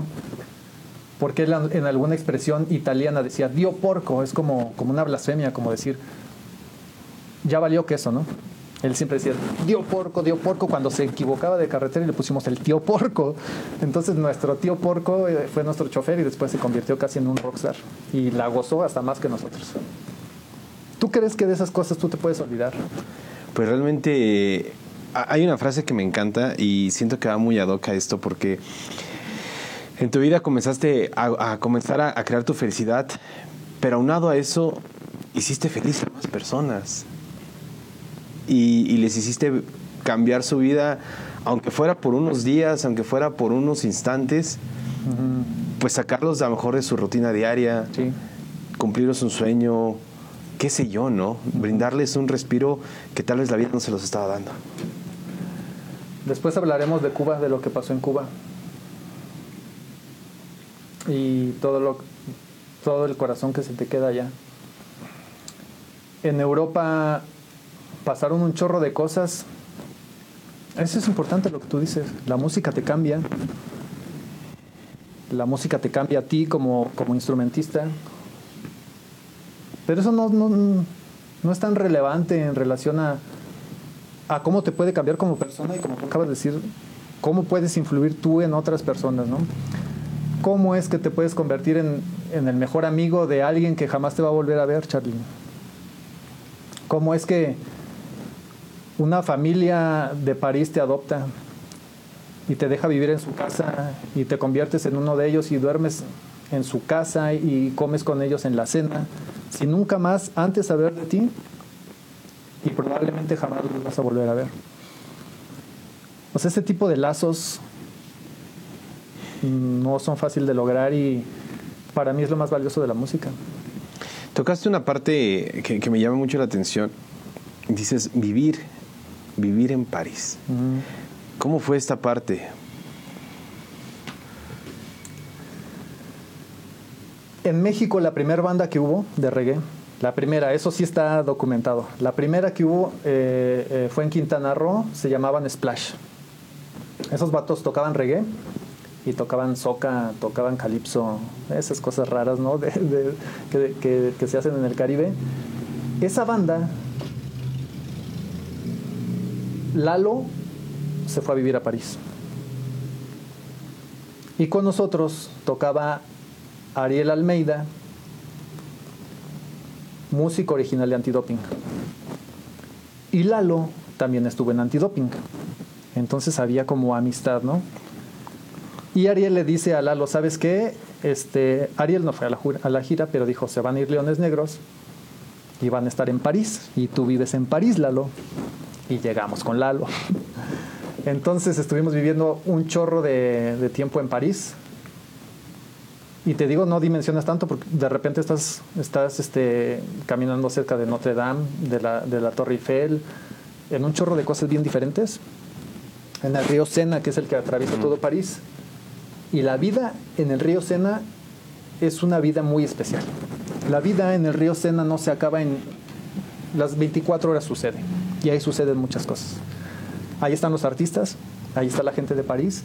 porque él en alguna expresión italiana decía dio porco, es como, como una blasfemia, como decir, ya valió queso, ¿no? Él siempre decía, dio porco, dio porco, cuando se equivocaba de carretera y le pusimos el tío porco. Entonces nuestro tío porco eh, fue nuestro chofer y después se convirtió casi en un rockstar. Y la gozó hasta más que nosotros. ¿Tú crees que de esas cosas tú te puedes olvidar? Pues realmente ha- hay una frase que me encanta y siento que va muy ad hoc a esto porque en tu vida comenzaste a, a comenzar a, a crear tu felicidad, pero aunado a eso hiciste feliz a más personas y, y les hiciste cambiar su vida, aunque fuera por unos días, aunque fuera por unos instantes, pues sacarlos a lo mejor de su rutina diaria, Sí. cumplirles un sueño, qué sé yo, ¿no? Brindarles un respiro que tal vez la vida no se los estaba dando. Después hablaremos de Cuba, de lo que pasó en Cuba. Y todo, lo, todo el corazón que se te queda allá. En Europa pasaron un chorro de cosas. Eso es importante lo que tú dices. La música te cambia. La música te cambia a ti como, como instrumentista. Pero eso no, no, no es tan relevante en relación a, a cómo te puede cambiar como persona y como tú acabas de decir, cómo puedes influir tú en otras personas, ¿no? ¿Cómo es que te puedes convertir en, en el mejor amigo de alguien que jamás te va a volver a ver, Charlie? ¿Cómo es que una familia de París te adopta y te deja vivir en su casa y te conviertes en uno de ellos y duermes en su casa y comes con ellos en la cena, sin nunca más antes saber de ti y probablemente jamás los vas a volver a ver. O sea, ese tipo de lazos no son fácil de lograr y para mí es lo más valioso de la música. Tocaste una parte que me llama mucho la atención. Dices vivir, vivir en París. ¿Cómo fue esta parte? En México la primera banda que hubo de reggae, la primera, eso sí está documentado, la primera que hubo eh, eh, fue en Quintana Roo, se llamaban Splash. Esos vatos tocaban reggae y tocaban soca, tocaban calipso, esas cosas raras, ¿no? *laughs* Que se hacen en el Caribe. Esa banda, Lalo se fue a vivir a París. Y con nosotros tocaba Ariel Almeida, músico original de Antidoping. Y Lalo también estuvo en Antidoping. Entonces había como amistad, ¿no? Y Ariel le dice a Lalo, ¿sabes qué? Este, Ariel no fue a la, a la gira, pero dijo, se van a ir Leones Negros y van a estar en París. Y tú vives en París, Lalo. Y llegamos con Lalo. Entonces estuvimos viviendo un chorro de, de tiempo en París. Y te digo, no dimensionas tanto porque de repente estás, estás este, caminando cerca de Notre Dame, de la, de la Torre Eiffel, en un chorro de cosas bien diferentes. En el río Sena, que es el que atraviesa todo París. Y la vida en el río Sena es una vida muy especial. La vida en el río Sena no se acaba en las 24 horas sucede. Y ahí suceden muchas cosas. Ahí están los artistas, ahí está la gente de París,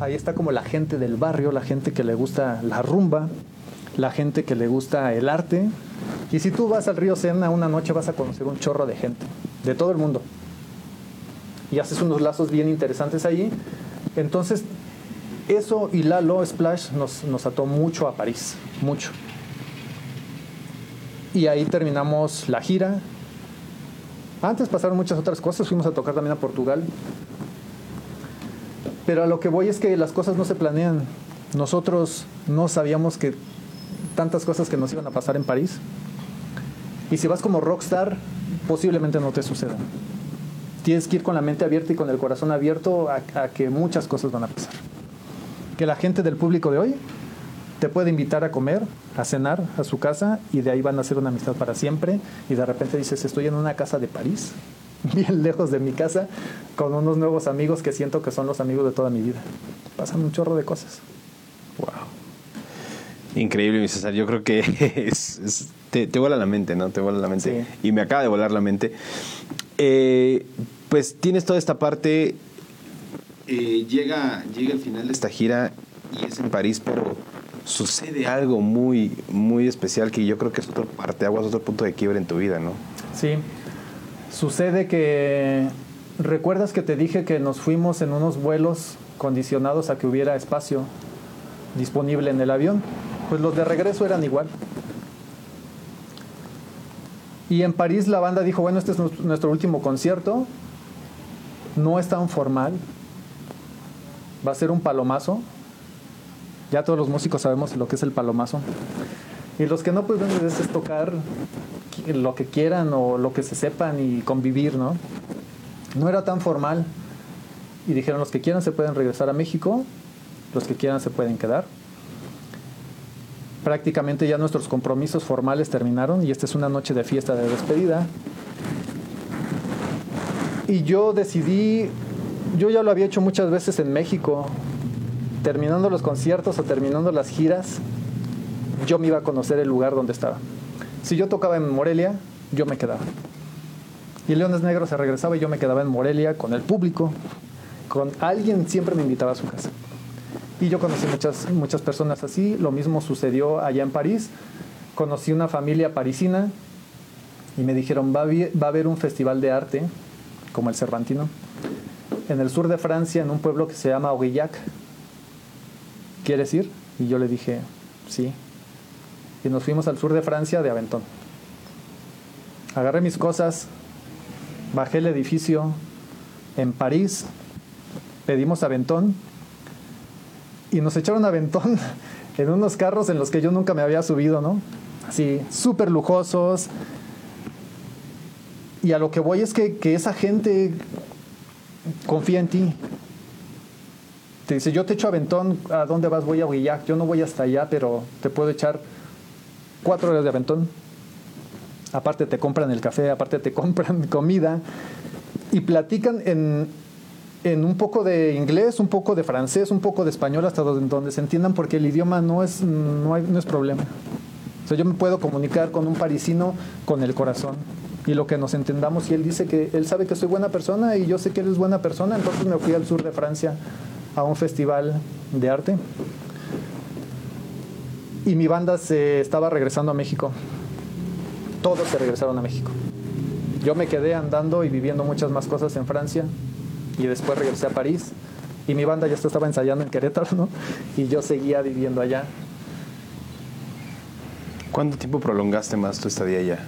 Ahí está como la gente del barrio, la gente que le gusta la rumba, la gente que le gusta el arte. Y si tú vas al río Sena una noche vas a conocer un chorro de gente, de todo el mundo. Y haces unos lazos bien interesantes ahí. Entonces, eso y Lalo Splash nos, nos ató mucho a París, mucho. Y ahí terminamos la gira. Antes pasaron muchas otras cosas, fuimos a tocar también a Portugal. Pero a lo que voy es que las cosas no se planean. Nosotros no sabíamos que tantas cosas que nos iban a pasar en París. Y si vas como rockstar, posiblemente no te suceda. Tienes que ir con la mente abierta y con el corazón abierto a, a que muchas cosas van a pasar. Que la gente del público de hoy te puede invitar a comer, a cenar a su casa y de ahí van a hacer una amistad para siempre y de repente dices, estoy en una casa de París, *laughs* bien lejos de mi casa, con unos nuevos amigos que siento que son los amigos de toda mi vida. Pasan un chorro de cosas. Wow. Increíble, mi César. Yo creo que *laughs* es, es, te, te vuela la mente, ¿no? Te vuela la mente. Sí. Y me acaba de volar la mente. Eh, pues tienes toda esta parte. eh, llega, llega el final de esta gira y es en París, pero sucede algo muy, muy especial que yo creo que es otro parteaguas, otro punto de quiebre en tu vida, ¿no? Sí. Sucede que. ¿Recuerdas que te dije que nos fuimos en unos vuelos condicionados a que hubiera espacio disponible en el avión? Pues los de regreso eran igual. Y en París la banda dijo, bueno, este es nuestro último concierto. No es tan formal. Va a ser un palomazo. Ya todos los músicos sabemos lo que es el palomazo. Y los que no, pues ven, es tocar lo que quieran o lo que se sepan y convivir, ¿no? No era tan formal. Y dijeron, los que quieran se pueden regresar a México, los que quieran se pueden quedar. Prácticamente ya nuestros compromisos formales terminaron y esta es una noche de fiesta de despedida. Y yo decidí, yo ya lo había hecho muchas veces en México, terminando los conciertos o terminando las giras, yo me iba a conocer el lugar donde estaba. Si yo tocaba en Morelia, yo me quedaba. Y Leones Negros se regresaba y yo me quedaba en Morelia con el público, con alguien siempre me invitaba a su casa. Y yo conocí muchas, muchas personas así. Lo mismo sucedió allá en París. Conocí una familia parisina y me dijeron, va a, va a haber un festival de arte, como el Cervantino, en el sur de Francia, en un pueblo que se llama Aurillac. ¿Quieres ir? Y yo le dije, sí. Y nos fuimos al sur de Francia de Aventón. Agarré mis cosas, bajé el edificio en París, pedimos Aventón y nos echaron Aventón *laughs* en unos carros en los que yo nunca me había subido, ¿no? Así, súper lujosos. Y a lo que voy es que, que esa gente confía en ti. Te dice, yo te echo aventón, ¿a dónde vas? Voy a Huillac. Yo no voy hasta allá, pero te puedo echar cuatro horas de aventón. Aparte te compran el café, aparte te *laughs* compran comida. Y platican en, en un poco de inglés, un poco de francés, un poco de español, hasta donde, donde se entiendan, porque el idioma no es, no, hay, no es problema. O sea, yo me puedo comunicar con un parisino con el corazón y lo que nos entendamos. Y él dice que él sabe que soy buena persona y yo sé que él es buena persona, entonces me fui al sur de Francia a un festival de arte. Y mi banda se estaba regresando a México. Todos se regresaron a México. Yo me quedé andando y viviendo muchas más cosas en Francia y después regresé a París y mi banda ya estaba ensayando en Querétaro, ¿no? Y yo seguía viviendo allá. ¿Cuánto tiempo prolongaste más tu estadía allá?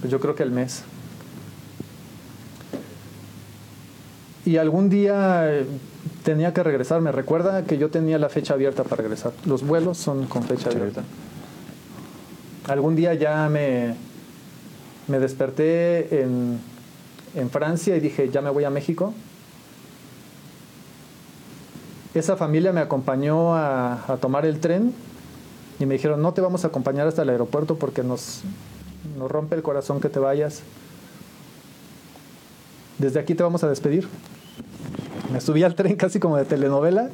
Pues yo creo que el mes. Y algún día eh, tenía que regresar. Me recuerda que yo tenía la fecha abierta para regresar. Los vuelos son con fecha abierta. Algún día ya me, me desperté en, en Francia y dije, ya me voy a México. Esa familia me acompañó a, a, tomar el tren y me dijeron, no te vamos a acompañar hasta el aeropuerto porque nos, nos rompe el corazón que te vayas. Desde aquí te vamos a despedir. Me subí al tren casi como de telenovela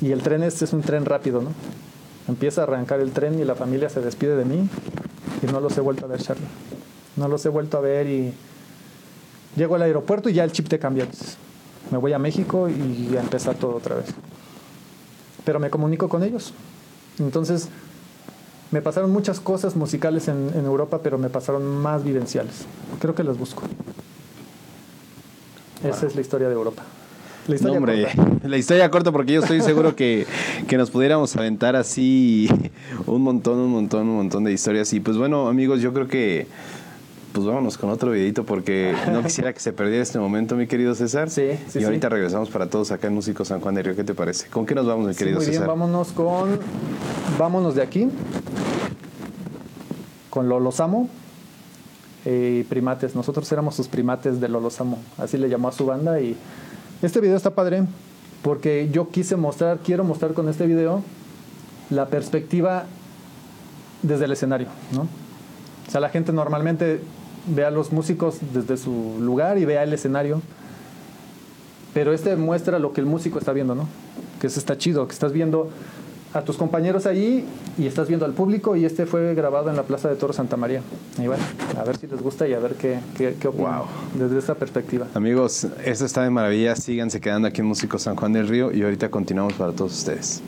y el tren es un tren rápido, ¿no? Empieza a arrancar el tren y la familia se despide de mí y no los he vuelto a ver, Charlie. No los he vuelto a ver y llego al aeropuerto y ya el chip te cambia. Me voy a México y a empezar todo otra vez. Pero me comunico con ellos. Entonces, me pasaron muchas cosas musicales en, en Europa, pero me pasaron más vivenciales. Creo que las busco. Esa es la historia de Europa. La No, historia hombre, corta. *laughs* la historia corta porque yo estoy seguro que, que nos pudiéramos aventar así un montón, un montón, un montón de historias. Y pues bueno, amigos, yo creo que pues vámonos con otro videito porque no *laughs* quisiera que se perdiera este momento, mi querido César. Sí, sí, Y ahorita sí. regresamos para todos acá en Músico San Juan de Río. ¿Qué te parece? ¿Con qué nos vamos, mi Sí, querido muy bien, César? vámonos con. Vámonos de aquí. Con Lolosamo. Eh, primates. Nosotros éramos sus primates de Lolosamo. Así le llamó a su banda. Y este video está padre. Porque yo quise mostrar, quiero mostrar con este video la perspectiva desde el escenario, ¿no? O sea, la gente normalmente ve a los músicos desde su lugar y ve el escenario. Pero este muestra lo que el músico está viendo, ¿no? Que eso está chido, que estás viendo a tus compañeros allí y estás viendo al público y este fue grabado en la Plaza de Toro Santa María. Y bueno, a ver si les gusta y a ver qué, qué, qué opinan Wow. desde esta perspectiva. Amigos, esto está de maravilla. Síganse quedando aquí en Músico San Juan del Río y ahorita continuamos para todos ustedes.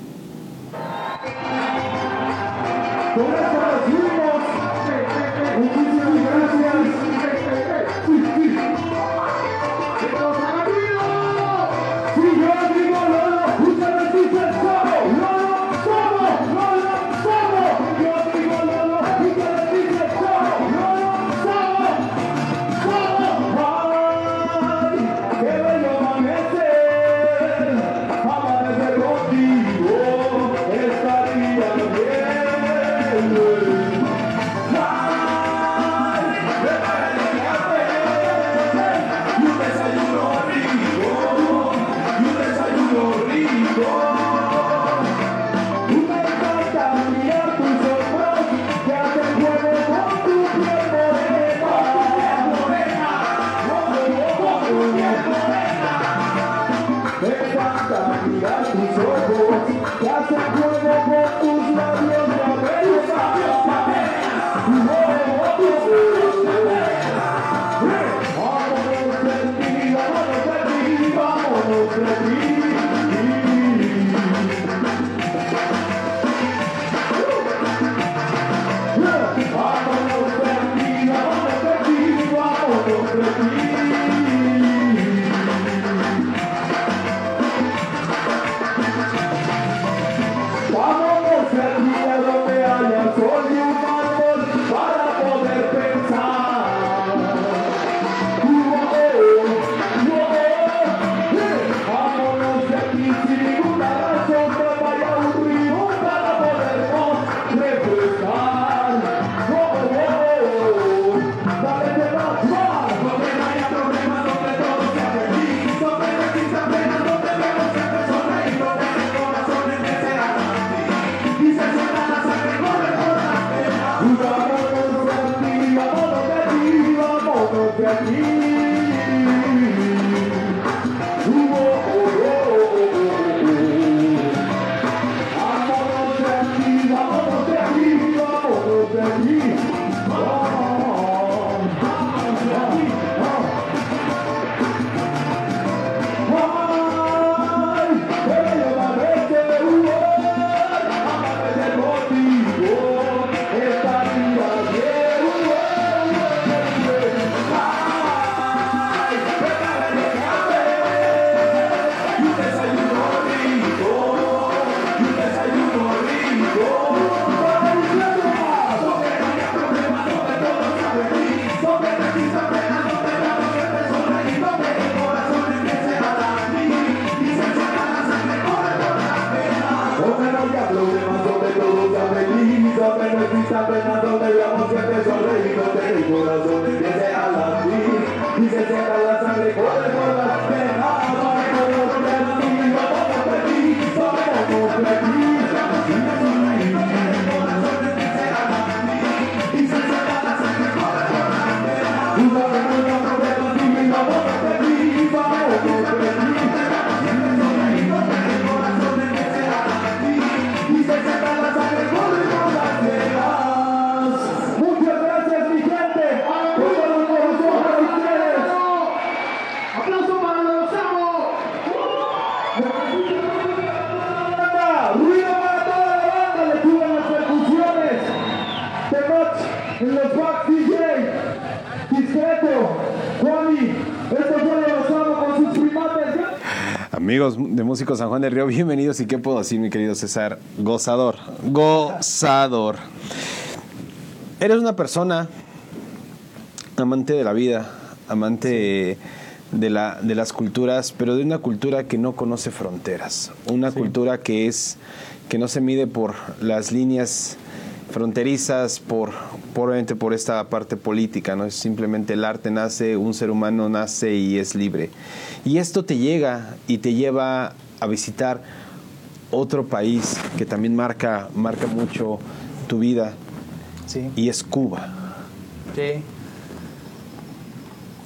De Músicos San Juan del Río, bienvenidos. Y qué puedo decir, mi querido César, gozador, gozador. Eres una persona amante de la vida, amante de, la, de las culturas, pero de una cultura que no conoce fronteras, una cultura que es que no se mide por las líneas fronterizas, por, obviamente por esta parte política, ¿no? Es simplemente el arte nace, un ser humano nace y es libre. Y esto te llega y te lleva a visitar otro país que también marca, marca mucho tu vida Sí. y es Cuba. Sí.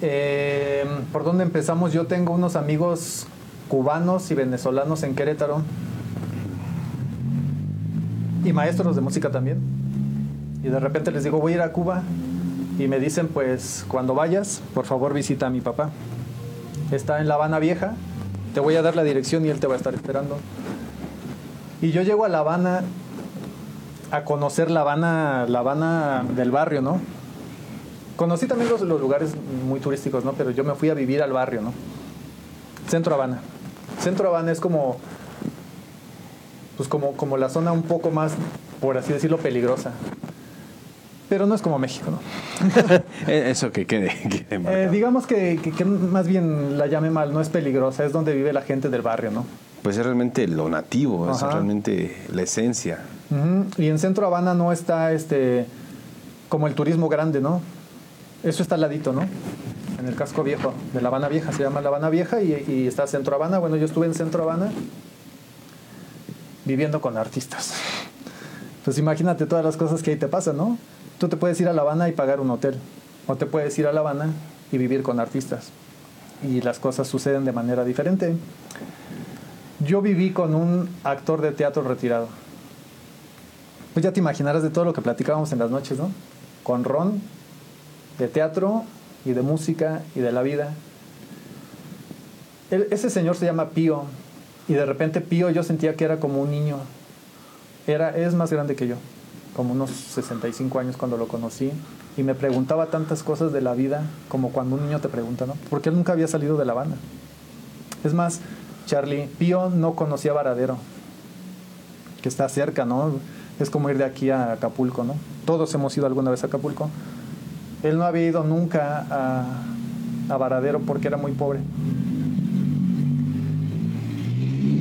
Eh, ¿Por dónde empezamos? Yo tengo unos amigos cubanos y venezolanos en Querétaro. Y maestros de música también. Y de repente les digo, voy a ir a Cuba. Y me dicen, pues cuando vayas, por favor visita a mi papá. Está en La Habana Vieja. Te voy a dar la dirección y él te va a estar esperando. Y yo llego a La Habana a conocer La Habana, La Habana del barrio, ¿no? Conocí también los, los lugares muy turísticos, ¿no? Pero yo me fui a vivir al barrio, ¿no? Centro Habana. Centro Habana es como, pues como, como la zona un poco más, por así decirlo, peligrosa. Pero no es como México, ¿no? *laughs* Eh, Eso que quede, quede Eh, digamos que, que- que más bien la llame mal, no es peligrosa, es donde vive la gente del barrio, ¿no? Pues es realmente lo nativo, es realmente la esencia. Y en Centro Habana no está este como el turismo grande, ¿no? Eso está al ladito, ¿no? En el casco viejo de La Habana Vieja, se llama La Habana Vieja y, y está Centro Habana. Bueno, yo estuve en Centro Habana viviendo con artistas. Pues imagínate todas las cosas que ahí te pasan, ¿no? Tú te puedes ir a La Habana y pagar un hotel, o te puedes ir a La Habana y vivir con artistas. Y las cosas suceden de manera diferente. Yo viví con un actor de teatro retirado. Pues ya te imaginarás de todo lo que platicábamos en las noches, ¿no? Con Ron, de teatro y de música y de la vida. Ese señor se llama Pío y de repente Pío yo sentía que era como un niño. Era, es más grande que yo, como unos 65 años cuando lo conocí y me preguntaba tantas cosas de la vida como cuando un niño te pregunta, ¿no? Porque él nunca había salido de La Habana. Es más, Charlie, Pío no conocía Varadero que está cerca, ¿no? Es como ir de aquí a Acapulco, ¿no? Todos hemos ido alguna vez a Acapulco. Él no había ido nunca a, a Varadero porque era muy pobre.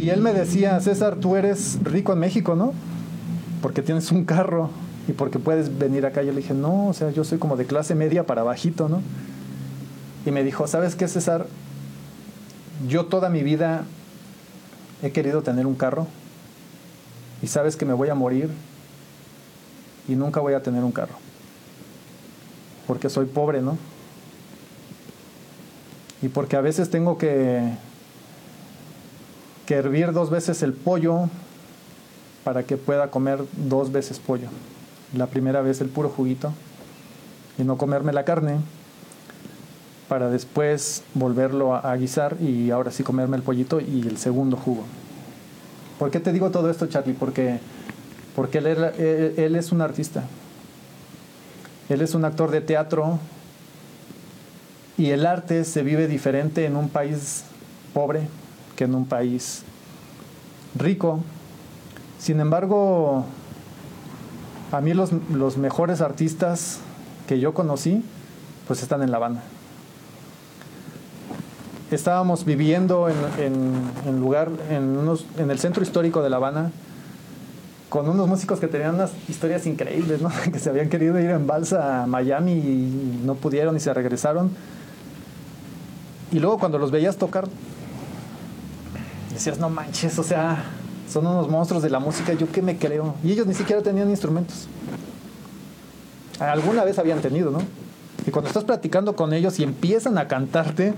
Y él me decía, César, tú eres rico en México, ¿no? Porque tienes un carro y porque puedes venir acá. Yo le dije, no, o sea, yo soy como de clase media para bajito, ¿no? Y me dijo, ¿sabes qué, César? Yo toda mi vida he querido tener un carro y sabes que me voy a morir y nunca voy a tener un carro. Porque soy pobre, ¿no? Y porque a veces tengo que, que hervir dos veces el pollo para que pueda comer dos veces pollo. La primera vez el puro juguito y no comerme la carne para después volverlo a, guisar y ahora sí comerme el pollito y el segundo jugo. ¿Por qué te digo todo esto, Charlie? Porque, porque él, era- él- él es un artista. Él es un actor de teatro y el arte se vive diferente en un país pobre que en un país rico. Sin embargo, a mí los, los mejores artistas que yo conocí, pues están en La Habana. Estábamos viviendo en, en, lugar, en, unos, en el centro histórico de La Habana, con unos músicos que tenían unas historias increíbles, ¿no? *laughs* que se habían querido ir en balsa a Miami y no pudieron y se regresaron. Y luego cuando los veías tocar, decías, no manches, o sea, son unos monstruos de la música, yo qué me creo. Y ellos ni siquiera tenían instrumentos. Alguna vez habían tenido, ¿no? Y cuando estás platicando con ellos y empiezan a cantarte,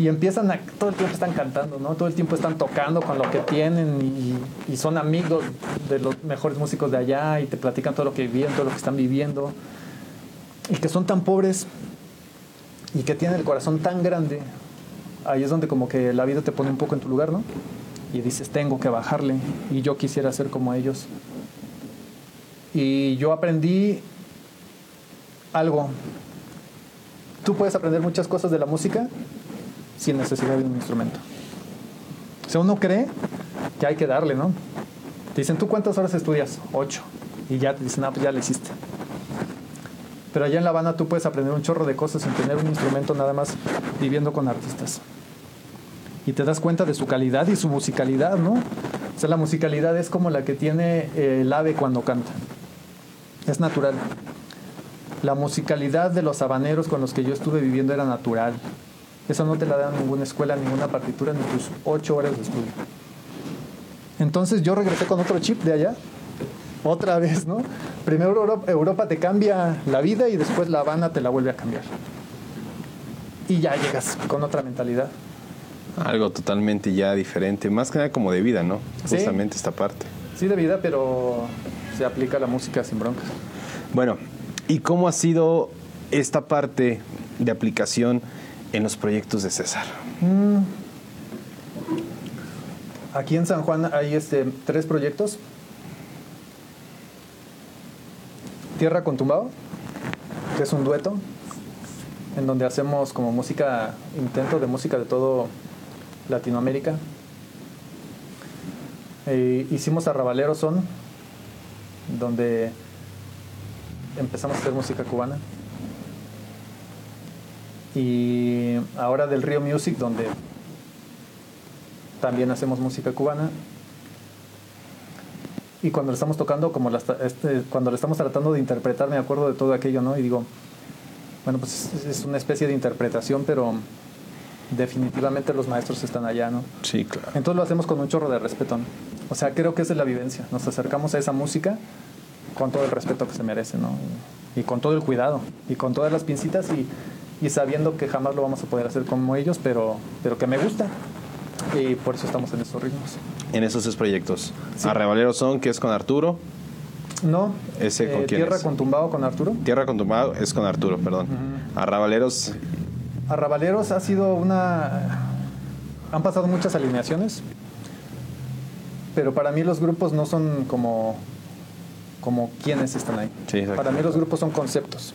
y empiezan a, todo el tiempo están cantando, ¿no? Todo el tiempo están tocando con lo que tienen y, son amigos de los mejores músicos de allá y te platican todo lo que viven, todo lo que están viviendo. Y que son tan pobres y que tienen el corazón tan grande, ahí es donde como que la vida te pone un poco en tu lugar, ¿no? Y dices, tengo que bajarle y yo quisiera ser como ellos. Y yo aprendí algo. Tú puedes aprender muchas cosas de la música sin necesidad de un instrumento. O uno cree que hay que darle, ¿no? Te dicen, ¿tú cuántas horas estudias? Ocho. Y ya te dicen, ah, pues ya le hiciste. Pero allá en La Habana tú puedes aprender un chorro de cosas sin tener un instrumento nada más viviendo con artistas. Y te das cuenta de su calidad y su musicalidad, ¿no? O sea, la musicalidad es como la que tiene eh, el ave cuando canta. Es natural. La musicalidad de los habaneros con los que yo estuve viviendo era natural. Eso no te la da ninguna escuela, ninguna partitura, ni tus ocho horas de estudio. Entonces yo regresé con otro chip de allá, otra vez, ¿no? Primero Europa te cambia la vida y después La Habana te la vuelve a cambiar. Y ya llegas con otra mentalidad. Algo totalmente ya diferente, más que nada como de vida, ¿no? Sí. Justamente esta parte. Sí, de vida, pero se aplica la música sin broncas. Bueno, ¿y cómo ha sido esta parte de aplicación en los proyectos de César? Aquí en San Juan hay este, tres proyectos. Tierra con Tumbao, que es un dueto, en donde hacemos como música, intento de música de todo Latinoamérica. Eh, hicimos Arrabalero Son, donde empezamos a hacer música cubana. Y ahora del Río Music, donde también hacemos música cubana. Y cuando le estamos tocando, como la este, cuando le estamos tratando de interpretar, me acuerdo de todo aquello, ¿no? Y digo, bueno, pues es- es una especie de interpretación, pero definitivamente los maestros están allá, ¿no? Sí, claro. Entonces lo hacemos con un chorro de respeto. ¿no? O sea, creo que esa es la vivencia. Nos acercamos a esa música con todo el respeto que se merece, ¿no? Y, con todo el cuidado, y con todas las pincitas, y, y sabiendo que jamás lo vamos a poder hacer como ellos, pero, pero que me gusta. Y por eso estamos en esos ritmos. En esos tres proyectos. Sí. Arrabalero Son, que es con Arturo. No, ¿Ese con eh, quién Tierra es? con Tumbado con Arturo. Tierra con Tumbado es con Arturo, perdón. Arrabaleros, Arrabaleros ha sido una... Han pasado muchas alineaciones, pero para mí los grupos no son como, como quienes están ahí. Sí, para mí los grupos son conceptos.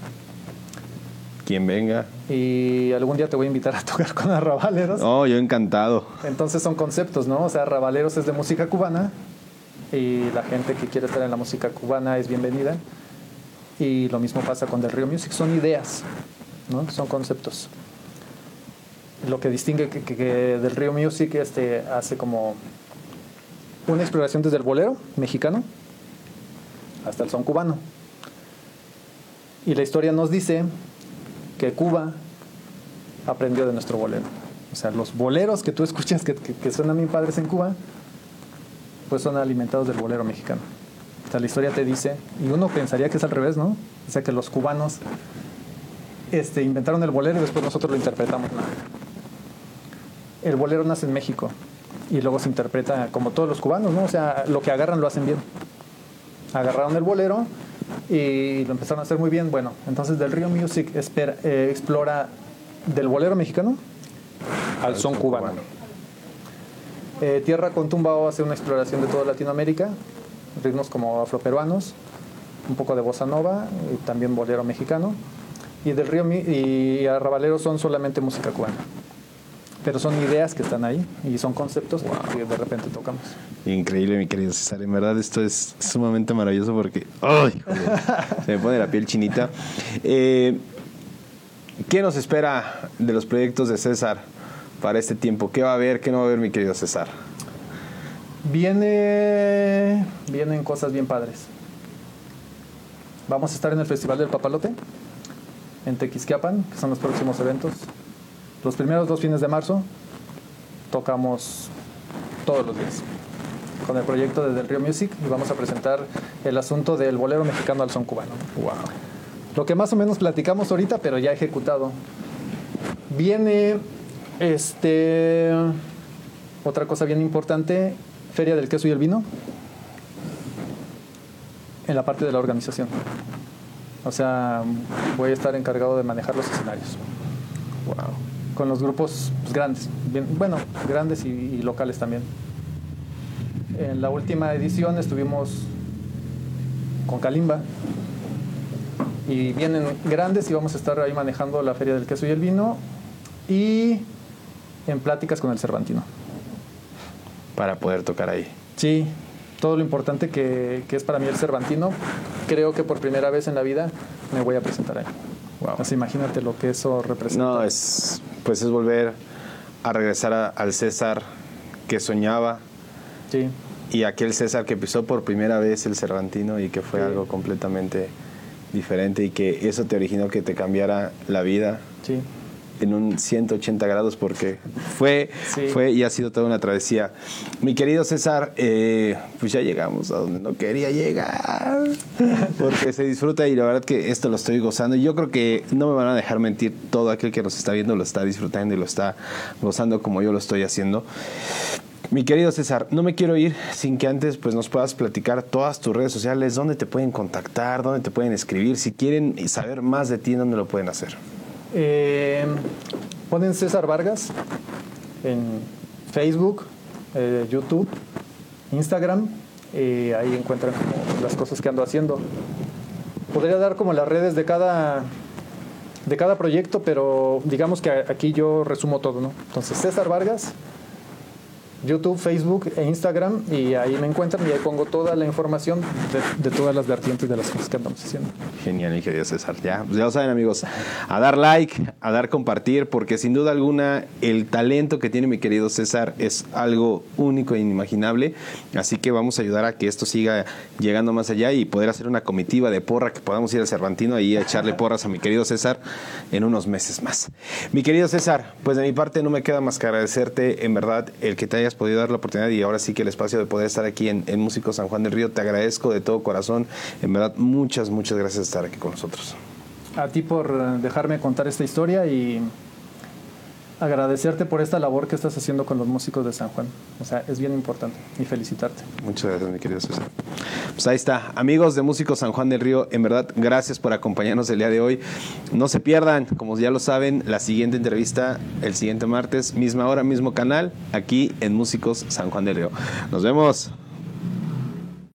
quien venga. Y algún día te voy a invitar a tocar con Arrabaleros. Oh, yo encantado. Entonces son conceptos, ¿no? O sea, Arrabaleros es de música cubana y la gente que quiere estar en la música cubana es bienvenida. Y lo mismo pasa con Del Río Music, son ideas, ¿no? Son conceptos. Lo que distingue que, que- que Del Río Music este, hace como una exploración desde el bolero mexicano hasta el son cubano. Y la historia nos dice que Cuba aprendió de nuestro bolero. O sea, los boleros que tú escuchas que, que, que suenan bien padres en Cuba, pues son alimentados del bolero mexicano. O sea, la historia te dice, y uno pensaría que es al revés, ¿no? O sea, que los cubanos este, inventaron el bolero y después nosotros lo interpretamos. No. El bolero nace en México y luego se interpreta como todos los cubanos, ¿no? O sea, lo que agarran lo hacen bien. Agarraron el bolero y lo empezaron a hacer muy bien. Bueno, entonces del Río Music espera- eh, explora del bolero mexicano al son cubano. Eh, Tierra con Tumbao hace una exploración de toda Latinoamérica, ritmos como afroperuanos, un poco de bossa nova y también bolero mexicano. Y del Río y Arrabalero son solamente música cubana. Pero son ideas que están ahí y son conceptos que de repente tocamos. Increíble, mi querido César. En verdad, esto es sumamente maravilloso porque. ¡Ay! *laughs* se me pone la piel chinita. Eh, ¿Qué nos espera de los proyectos de César para este tiempo? ¿Qué va a haber? ¿Qué no va a haber, mi querido César? Viene, vienen cosas bien padres. Vamos a estar en el Festival del Papalote, en Tequisquiapan, que son los próximos eventos. Los primeros dos fines de marzo tocamos todos los días con el proyecto de Del Río Music y vamos a presentar el asunto del bolero mexicano al son cubano. ¡Wow! Lo que más o menos platicamos ahorita, pero ya ejecutado. Viene este otra cosa bien importante, Feria del Queso y el Vino. En la parte de la organización. O sea, voy a estar encargado de manejar los escenarios. ¡Wow! Con los grupos pues, grandes. bien- bueno, grandes y, y locales también. En la última edición estuvimos con Kalimba. Y vienen grandes y vamos a estar ahí manejando la Feria del Queso y el Vino. Y en pláticas con el Cervantino. para poder tocar ahí. Sí, todo lo importante que, que es para mí el Cervantino, creo que por primera vez en la vida me voy a presentar ahí. Wow. Imagínate lo que eso representa. No, es pues es volver a regresar a- al César que soñaba Sí, y aquel César que pisó por primera vez el Cervantino y que fue Sí. algo completamente diferente y que eso te originó que te cambiara la vida sí. En un 180 grados porque fue, Sí. fue y ha sido toda una travesía. Mi querido César, eh, pues ya llegamos a donde no quería llegar porque se disfruta y la verdad que esto lo estoy gozando y yo creo que no me van a dejar mentir, todo aquel que nos está viendo lo está disfrutando y lo está gozando como yo lo estoy haciendo. Mi querido César, no me quiero ir sin que antes pues nos puedas platicar todas tus redes sociales, dónde te pueden contactar, dónde te pueden escribir, si quieren saber más de ti, dónde lo pueden hacer. Eh, ponen César Vargas en Facebook, eh, YouTube, Instagram. eh, ahí encuentran las cosas que ando haciendo. Podría dar como las redes de cada de cada proyecto, pero digamos que aquí yo resumo todo, ¿no? Entonces César Vargas, YouTube, Facebook e Instagram y ahí me encuentran y ahí pongo toda la información de, de todas las vertientes de las cosas que andamos haciendo. Genial, mi querido César. Ya, pues ya lo saben, amigos, a dar like, a dar compartir, porque sin duda alguna el talento que tiene mi querido César es algo único e inimaginable. Así que vamos a ayudar a que esto siga llegando más allá y poder hacer una comitiva de porra que podamos ir al Cervantino a echarle porras a mi querido César en unos meses más. Mi querido César, pues de mi parte no me queda más que agradecerte en verdad el que te hayas podido dar la oportunidad y ahora sí que el espacio de poder estar aquí en, en Músicos San Juan del Río. Te agradezco de todo corazón. En verdad, muchas, muchas gracias por estar aquí con nosotros. a ti por eh, dejarme contar esta historia y agradecerte por esta labor que estás haciendo con los músicos de San Juan. O sea, es bien importante y felicitarte. Muchas gracias, mi querido César. Pues ahí está. Amigos de Músicos San Juan del Río, en verdad, gracias por acompañarnos el día de hoy. No se pierdan, como ya lo saben, la siguiente entrevista el siguiente martes, misma hora, mismo canal, aquí en Músicos San Juan del Río. Nos vemos.